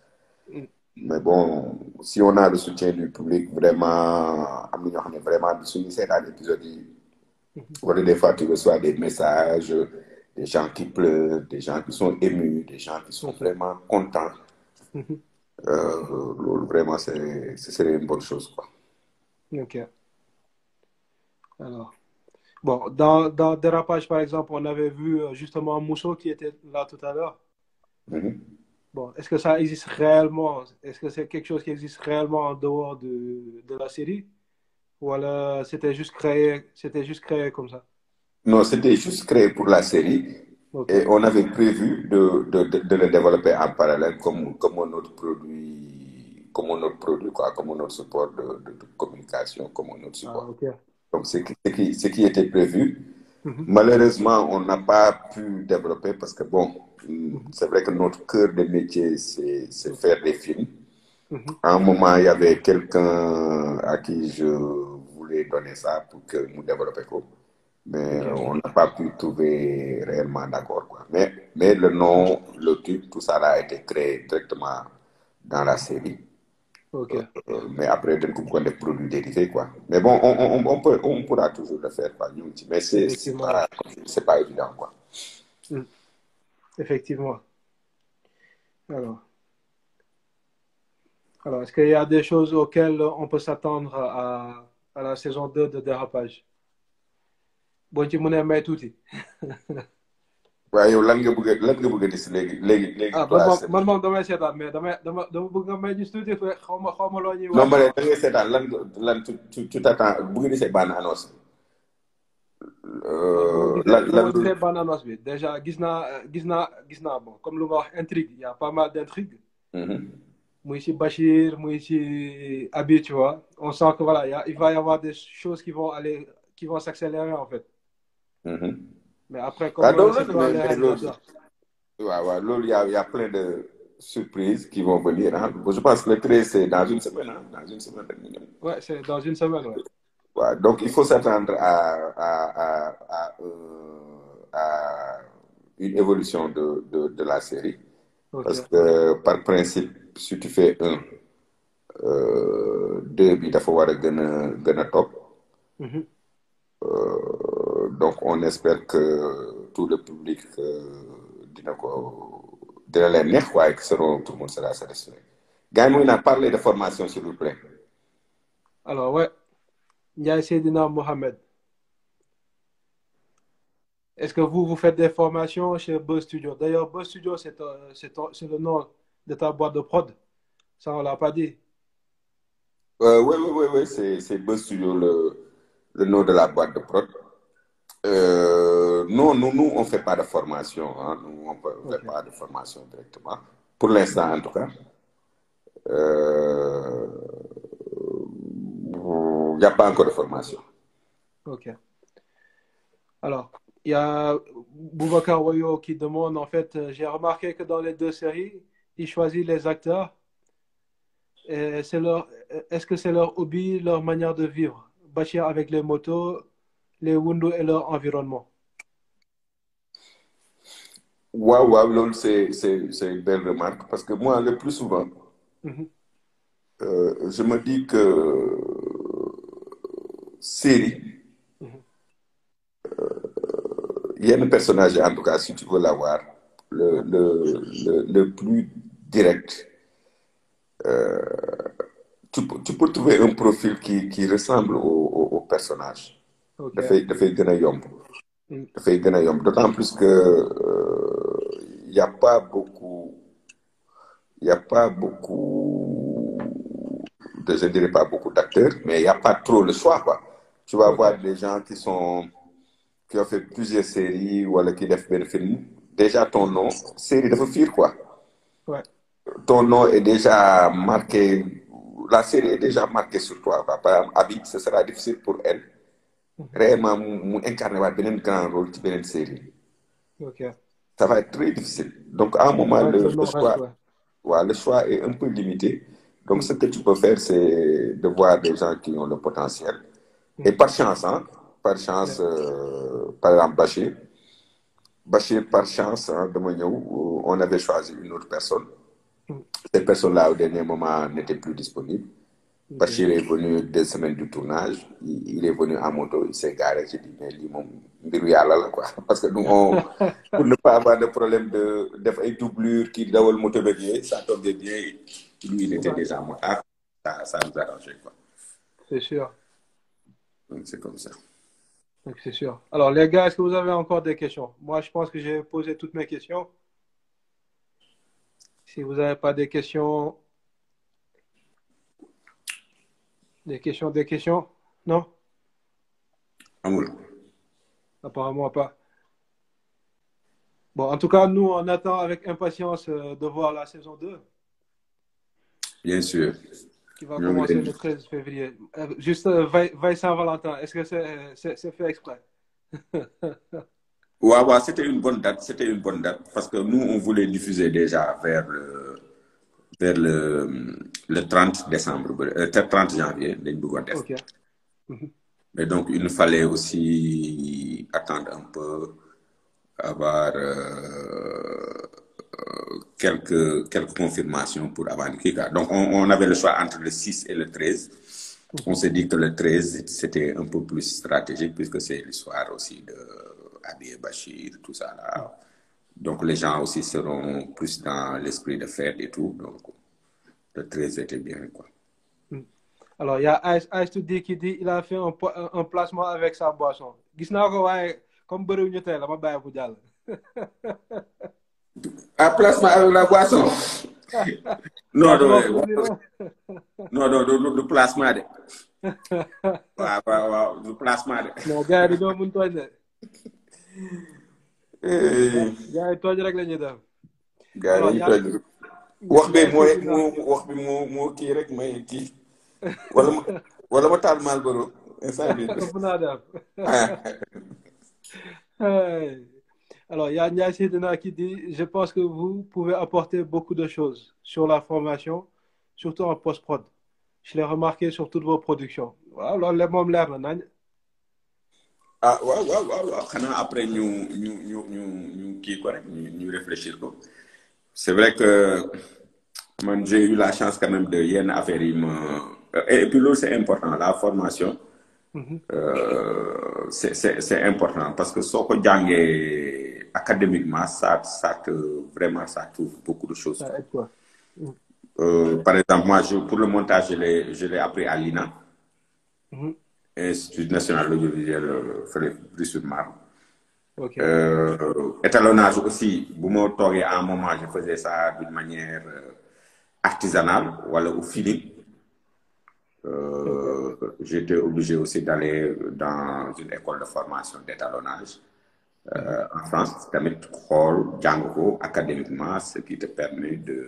Mm. mais bon si on a le soutien du public vraiment xam ne vraiment suñu seetaan épisode yi. Wala des fois tu reçois des messages des gens qui pleurent des gens qui sont émus des gens qui sont vraiment contents loolu vraiment ce serait une bonne chose quoi Ok. Alors, bon, dans, dans Dérapage, par exemple, on avait vu euh, justement Mousso qui était là tout à l'heure. Mhm. Bon, est-ce que ça existe réellement? Est-ce que c'est quelque chose qui existe réellement en dehors de, de la série? Ou alors c'était juste créé, c'était juste créé comme ça? non c'était juste créé pour la série Et on avait prévu de, de, de, de le développer en parallèle comme, comme un autre produit, comme un autre produit, quoi, comme un autre support de, communication, comme un autre Ah, support. ok. Donc, ce qui, ce qui, était prévu, Mhm. malheureusement, on n'a pas pu développer parce que, bon, c'est vrai que notre cœur de métier, c'est c'est faire des films. Mhm. À un moment, il y avait quelqu'un à qui je voulais donner ça pour que nous développions. Mais on n'a pas pu trouver réellement d'accord. Quoi. Mais, mais le nom, le titre, tout ça a été créé directement dans la série. Ok. Euh, mais après, d'un coup, on des produits dérivés. Quoi. Mais bon, on, on, on, peut, on pourra toujours le faire. Quoi. Mais c'est c'est pas, c'est pas évident. Quoi. Mm. Effectivement. Alors, alors est-ce qu'il y a des choses auxquelles on peut s'attendre à, à la saison 2 de Dérapage? Boo ci mënee may tuuti. waaye yow lan nga bëgg a lan nga bëgg a gis léegi léegi léegi. ah man moom c'est- man moom damay seetaan mais damay dama dama bëgg nga may gis tuuti xaw ma xaw ma loo ñuy non wax. ma ne da ngay seetaan lan lan tu tu tu t'attends bu nga gisee bande annonce. Euh, lan bu lan ma gisee bande annonce bi déjà gis naa gis naa gis naa bon comme lu nga wax intrigue il y a pas mal d'intrigues Mhm. muy ci Bachir muy Abi tu vois on sent que voilà il y a- il va y avoir des choses qui vont aller qui vont s'accélérer en fait. Mais après Ah, toi mais- waaw waaw loolu y a y a plein de surprises qui vont venir hein. Bon, je pense que le 13 c'est dans une semaine hein. dans une semaine rek ñu ñëw. ouais c'est dans une semaine ouais. waaw donc il faut s'attendre à à à à euh, à une évolution de de de la série. Parce que par principe, si tu fais un, euh, deux bi dafa war a gën a gën a topp. Donc on espère que tout le public euh, dina ko dina leen neex waaye que tout le monde sera satisfait. gars yi mu ngi naan parler de formation s'il vous plaît. alors ouais Ndiaye Seydina Mohamed Est-ce que vous, vous faites des formations chez Buzz Studio? D'ailleurs, Buzz Studio, c'est euh, le nom de ta boîte de prod. Ça, on l'a pas dit. Euh, oui, oui, oui, oui, c'est c'est Buzz Studio, le, le nom de la boîte de prod. Euh, non, nous, nous, on ne fait pas de formation. Hein. Nous, on ne fait pas de formation directement. Pour l'instant, en tout cas. Euh, Il n'y a pas encore de formation. Ok. Alors, il y a Boubacar Wayo qui demande, en fait, euh, j'ai remarqué que dans les deux séries, il choisit les acteurs. Est-ce que c'est leur hobby, leur manière de vivre? Bachir avec les motos, les Wundu et leur environnement. Waouh, waouh, loolu, c'est une belle remarque. Parce que moi, le plus souvent, Mhm. euh, je me dis que série, yenn personnage yi en tout cas si tu veux l'avoir le le le le plus direct euh, tu peux tu peux trouver un profil qui qui ressemble au au, au personnage. Dafay dafay gën a yomb. Mm. dafay gën a yomb. D'autant plus que euh, y a pas beaucoup y a pas beaucoup de, je dirais pas beaucoup d'acteurs mais y a pas trop le choix quoi. Tu vas voir des gens qui sont qui ont fait plusieurs séries wala qui def benn film. Déjà ton nom série dafa fiir quoi. Ouais. ton nom est déjà marqué la série est déjà marquée sur toi quoi. Par exemple Abi ce sera difficile pour elle réellement mu incarner waat beneen grand rôle ci beneen série. Ok. ça va être très difficile. Donc à un moment le, choix le choix est un peu limité. Donc ce que tu peux faire c'est de voir des gens qui ont le potentiel. Et par chance hein par chance euh, par exemple Bachir. Bachir par chance hein, dama ñëw on avait choisi une autre personne. Cette personne-là au dernier moment n'était plus disponible Ok. Bachir est venu deux semaines du tournage il, il est venu en moto il s'est garé j'ai dit mais lii moom mbiru yàlla la quoi parce que nous on pour ne pas avoir de problème de def ay doublure kii dawal moto yooyu ça tombait bien lui il était déjà motard ça ça nous arrangeait quoi C'est sûr. donc c'est comme ça Donc, c'est sûr. Alors, les gars, est-ce que vous avez encore des questions? Moi, je pense que j'ai posé toutes mes questions. Si vous n'avez pas des questions, des questions, des questions? Non? amul Apparemment pas. Bon, en tout cas, nous, on attend avec impatience euh, de voir la saison 2 bien sûr qui va commencer le 13 février. Euh, juste euh, veille, Saint-Valentin, est-ce que c'est fait exprès? Ouais, ouais, c'était une bonne date, c'était une bonne date parce que nous, on voulait diffuser déjà vers le, vers le, le 30 décembre, euh, 30 janvier, dañ bëggoon def. Ok. Mais donc, il nous fallait aussi attendre un peu, avoir euh, euh, quelques, quelques confirmations pour avant Kika. Donc, on, on avait le choix entre le 6 et le 13. On s'est dit que le 13, c'était un peu plus stratégique puisque c'est l'histoire aussi de Abi et Bachir, tout ça là. Donc, les gens aussi seront plus dans l'esprit de fête et tout. Donc, le 13 était bien, quoi. Alors, il y a qui dit il a fait un, placement avec sa boisson. Comme. Un placement avec la boisson? non, Ah, non, non, non, non, du, placement de. waaw waaw waaw du placement de. non gars gars yi tooñ rek la ñuy def. gars Alors, yi yaa- dañu toj. wax bi yaa- mooy yaa- moo wax bi moo moo kii rek may kii. wala ma wala ma taal Marlboro instant bi. ëpp naa def. Hey. Alors, il y a Ndiaye Sedina qui dit Je pense que vous pouvez apporter beaucoup de choses sur la formation, surtout en post-prod. Je l'ai remarqué sur toutes vos productions. loolu lépp moom leer na nañ. Ah waaw waaw waaw waaw xanaa après ñu ñu ñu ñu ñu kii ko rek ñu ñu réfléchir ko. c'est vrai que man j'ai eu la chance quand même de yenn affaires yi ma et puis loolu c'est important la formation. Mhm. Euh, c'est c'est c'est important parce que soo ko jàngee académiquement ça ça te vraiment ça t'ouvre beaucoup de choses. Quoi. Euh, par exemple moi je pour le montage je l'ai je l'ai appris à l'INA Mhm. Institut national de l'audiovisuel euh, fële Ok. Euh, étalonnage aussi, bu ma toogee à un moment, je faisais ça d'une manière euh, artisanale, wala au feeling. J'étais obligé aussi d'aller dans une école de formation d'étalonnage en France, tamit xool jàng ko académiquement, ce qui te permet de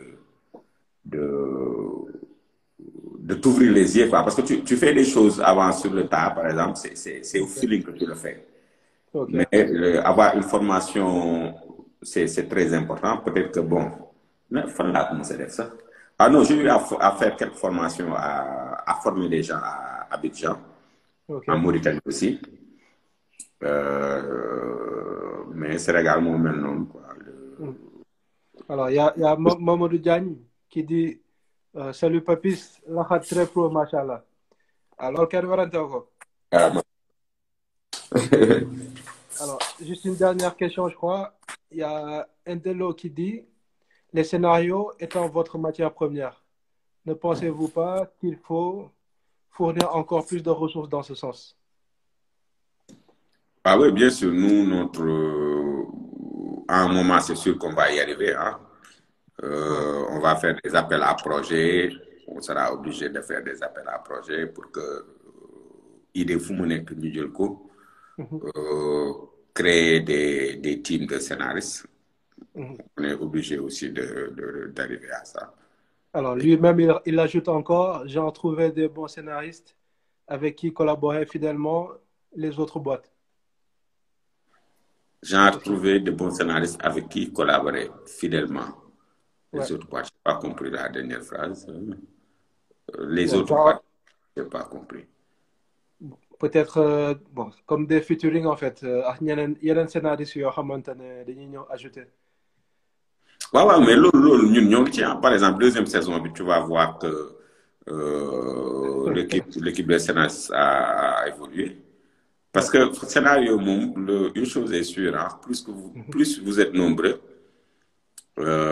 de de t'ouvrir les yeux, quoi. Parce que tu, tu fais des choses avant sur le tas, par exemple, c'est- au feeling que tu le fais. Mais euh, avoir une formation, c'est très important. Peut-être que bon, mais fan laa commencé def ça? Ah non, j'ai eu à, faire quelques formations, à, à former des gens à Abidjan, Ok. en Mauritanie aussi. Euh, mais Sénégal mel noonu quoi. Le- Alors, il y a, y a Ma- Mamadou Diagne qui dit euh, Salut Papis, la très pro, machallah. Alors, quel warante bon. Alors, juste une dernière question, je crois. Il y a Endelo qui dit Les scénarios étant votre matière première, ne pensez-vous pas qu'il faut fournir encore plus de ressources dans ce sens? Ah oui, bien sûr, nous, notre, à un moment, c'est sûr qu'on va y arriver. Hein. Euh, on va faire des appels à projets. On sera obligé de faire des appels à projets pour que euh, idée fu mu nekk ñu jël ko. Euh, créer des, des teams de scénaristes. Mhm. On est obligé aussi de, d'arriver à ça. Alors, lui-même, il, il ajoute encore J'ai trouvé des bons scénaristes avec qui collaborer fidèlement les autres boîtes. J'ai trouvé de bons scénaristes avec qui collaborer fidèlement. Les Ouais. autres boîtes, je n'ai pas compris la dernière phrase. Euh, Les autres boîtes, je n'ai pas compris. peut-être euh, bon, comme des featuring en fait euh, ak ñeneen yeneen scénaristes yoo xamante ne dañuy ñëw ajouter. waaw waaw mais loolu loolu ñun ñoo ngi ci ah par exemple deuxième saison bi tu vas voir que euh, l'équipe l'équipe des scénaristes a, évolué parce que scénario moom une chose est sûre ah plus que vous plus vous êtes nombreux euh,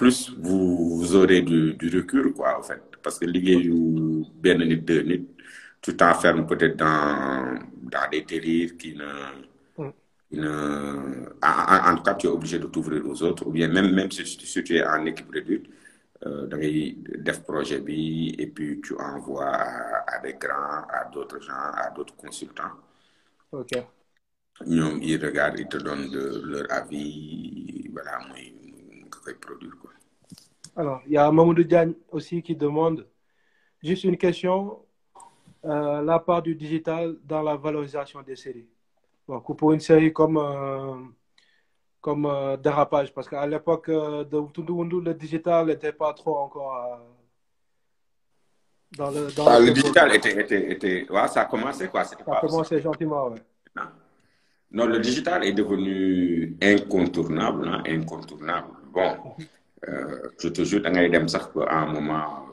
plus vous, vous aurez du, du recul quoi en fait parce que liggéeyu benn nit deux nit tu t'enfermes peut-être dans dans des délires qui ne Mm. ne- en, en tout cas, tu es obligé de t'ouvrir aux autres, ou bien même, même si, si tu es en équipe réduite, euh, dans les dev projet bi, et puis tu envoies à, à des grands, à d'autres gens, à d'autres consultants. Ok. Ils regardent, ils te donnent de, leur avis, voilà, nga koy produire quoi. Alors, il y a Mamoudou Diagne aussi qui demande juste une question euh, la part du digital dans la valorisation des séries. Donc, pour une série comme euh, comme euh, Dérapage, parce qu'à l'époque de Tundundu, le digital n'était pas trop encore dans le dans Ah, le le- digital était, était, était, ouais, ça a commencé quoi, Ça a commencé gentiment, ouais. Non, le digital est devenu incontournable, hein, incontournable. Bon, euh, je te jure, da ngay dem sax ba à un moment,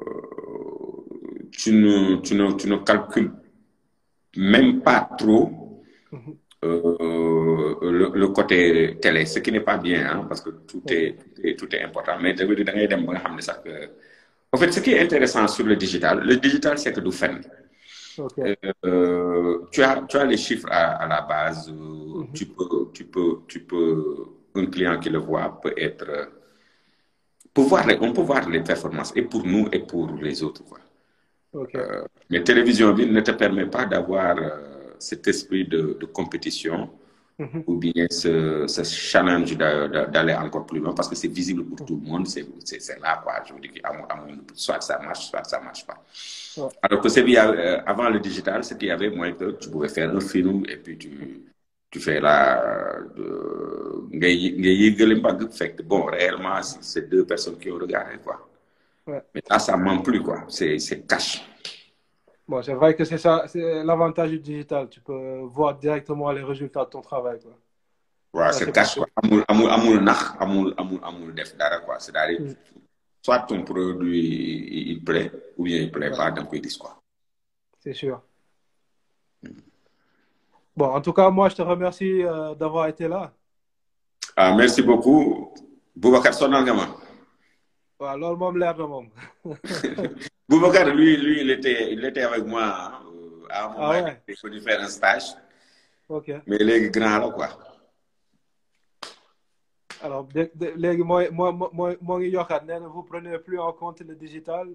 euh, tu ne, tu ne, tu ne calcules même pas trop euh, le, le côté télé, ce qui n'est pas bien, hein, parce que tout est, tout est, important. Mais da ngay dem ba nga xam ne sax En fait, ce qui est intéressant sur le digital, le digital, c'est que du fen. Euh, tu, as, tu as les chiffres à, à la base. tu, peux, tu, peux, tu peux, un client qui le voit peut être. euh, peut voir les- on peut voir les performances, et pour nous, et pour les autres. Quoi. Ok. Euh, mais télévision ville ne te permet pas d'avoir euh, cet esprit de, de compétition Mhm. ou bien ce, ce challenge d'a- d'a- d'aller encore plus loin parce que c'est visible pour tout le monde, c'est là quoi. Je veux dire, soit ça marche, soit ça marche pas. Alors que c'est euh, avant le digital, ce qu'il y avait, moins que tu pouvais faire un film et puis tu, tu fais là, euh, ngay- ngay yëgale mbagg, fait que bon, réellement, c'est deux personnes qui ont regardé quoi. Ouais. Mais là, ça ment plus quoi, c'est c'est cash. Bon, c'est vrai que c'est ça, c'est l'avantage du digital. Tu peux voir directement les résultats de ton travail, quoi. waaw Ouais, c'est cash quoi amul amul amul nax amul amul amul def dara quoi c'est-à-dire Mm. soit ton produit il, plaît ou bien il plaît pas da nga koy gis quoi. C'est sûr. Bon, en tout cas, moi, je te remercie euh, d'avoir été là. ah merci beaucoup Boubacar sonal nga ma waaw loolu moom leer na moom. Boubacar lui lui il était il était avec moi hein, euh, à un moment Ah ouais. il est venu faire un stage ok mais léegi grand la quoi. alors de de léegi mooy moo moo moo ngi yokkaat nee na vous prenez plus en compte le digital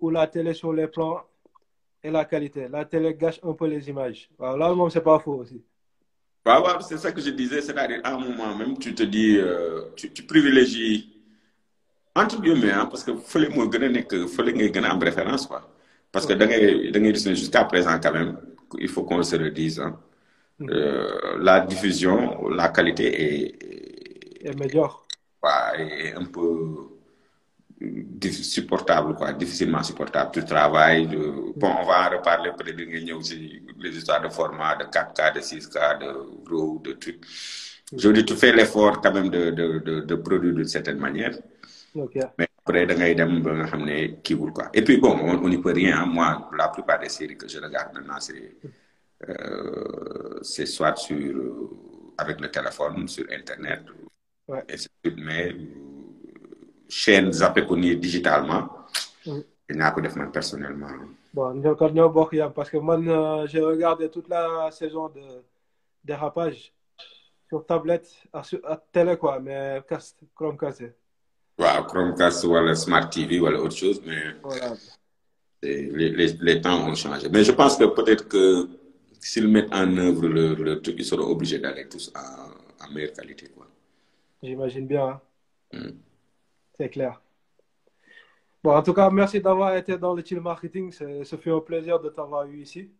ou la télé sur les plans et la qualité la télé gâche un peu les images waaw là moom c'est pas faux aussi. c'est ça que je disais c'est-à-dire à un moment même tu te dis euh, tu tu privilégies entre guillemets hein, parce que nekk fële ngay gën a am référence quoi. parce que jusqu'à présent quand même il faut qu'on se le dise hein. Euh, la diffusion la qualité est. est médiocre. Ouais, est un peu supportable quoi difficilement supportable. Tu travailles de... bon on va en reparler peut-être nga ñëw ci les histoires de format de 4K de 6K de RAW de trucs. Je dis tu fais l'effort quand même de de de de produire d'une certaine manière. Ok. Mais après da ngay dem ba nga xam ne kiiwul quoi. Et puis bon on n'y peut rien hein. moi la plupart des séries que je regarde maintenant c'est euh, c'est soit sur avec le téléphone sur internet Ouais. et c'est mais chaîne zappé ko nii digitalement. Dinaa ko def man personnellement. Bon ñoo kon ñoo bokk yam parce que man euh, j'ai regardé toute la saison de dérapage sur tablette à à télé quoi mais cast Chromecast. Waaw Chromecast wala Smart TV wala autre chose mais voilà. les, les, les temps ont changé. Mais je pense que peut-être que s'ils mettent en œuvre le, le truc ils seront obligés d'aller tous en, en meilleure qualité quoi. J'imagine bien hein. Mm. C'est clair bon en tout cas merci d'avoir été dans le chill marketing ce fut un plaisir de t'avoir eu ici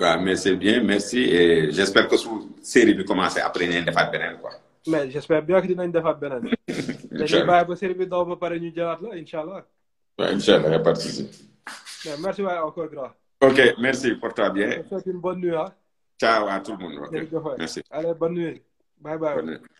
waaw mais c'est bien merci et j'espère que su série bi commencé après ngeen defaat beneen quoi mais j'espère bien que dinañ defaat beneen dañuy Inch'Allah. bàyyi ba série bi daw ba pare ñu jëlaat la incha allah Ouais, Inch'Allah, y a pas de souci. merci waay encore grand Ok, merci, porte-toi bien. je te souhaite une bonne nuit ah Ciao à tout le monde. ok. jërëjëf waay Merci. allez bonne nuit bye bye Bonne nuit.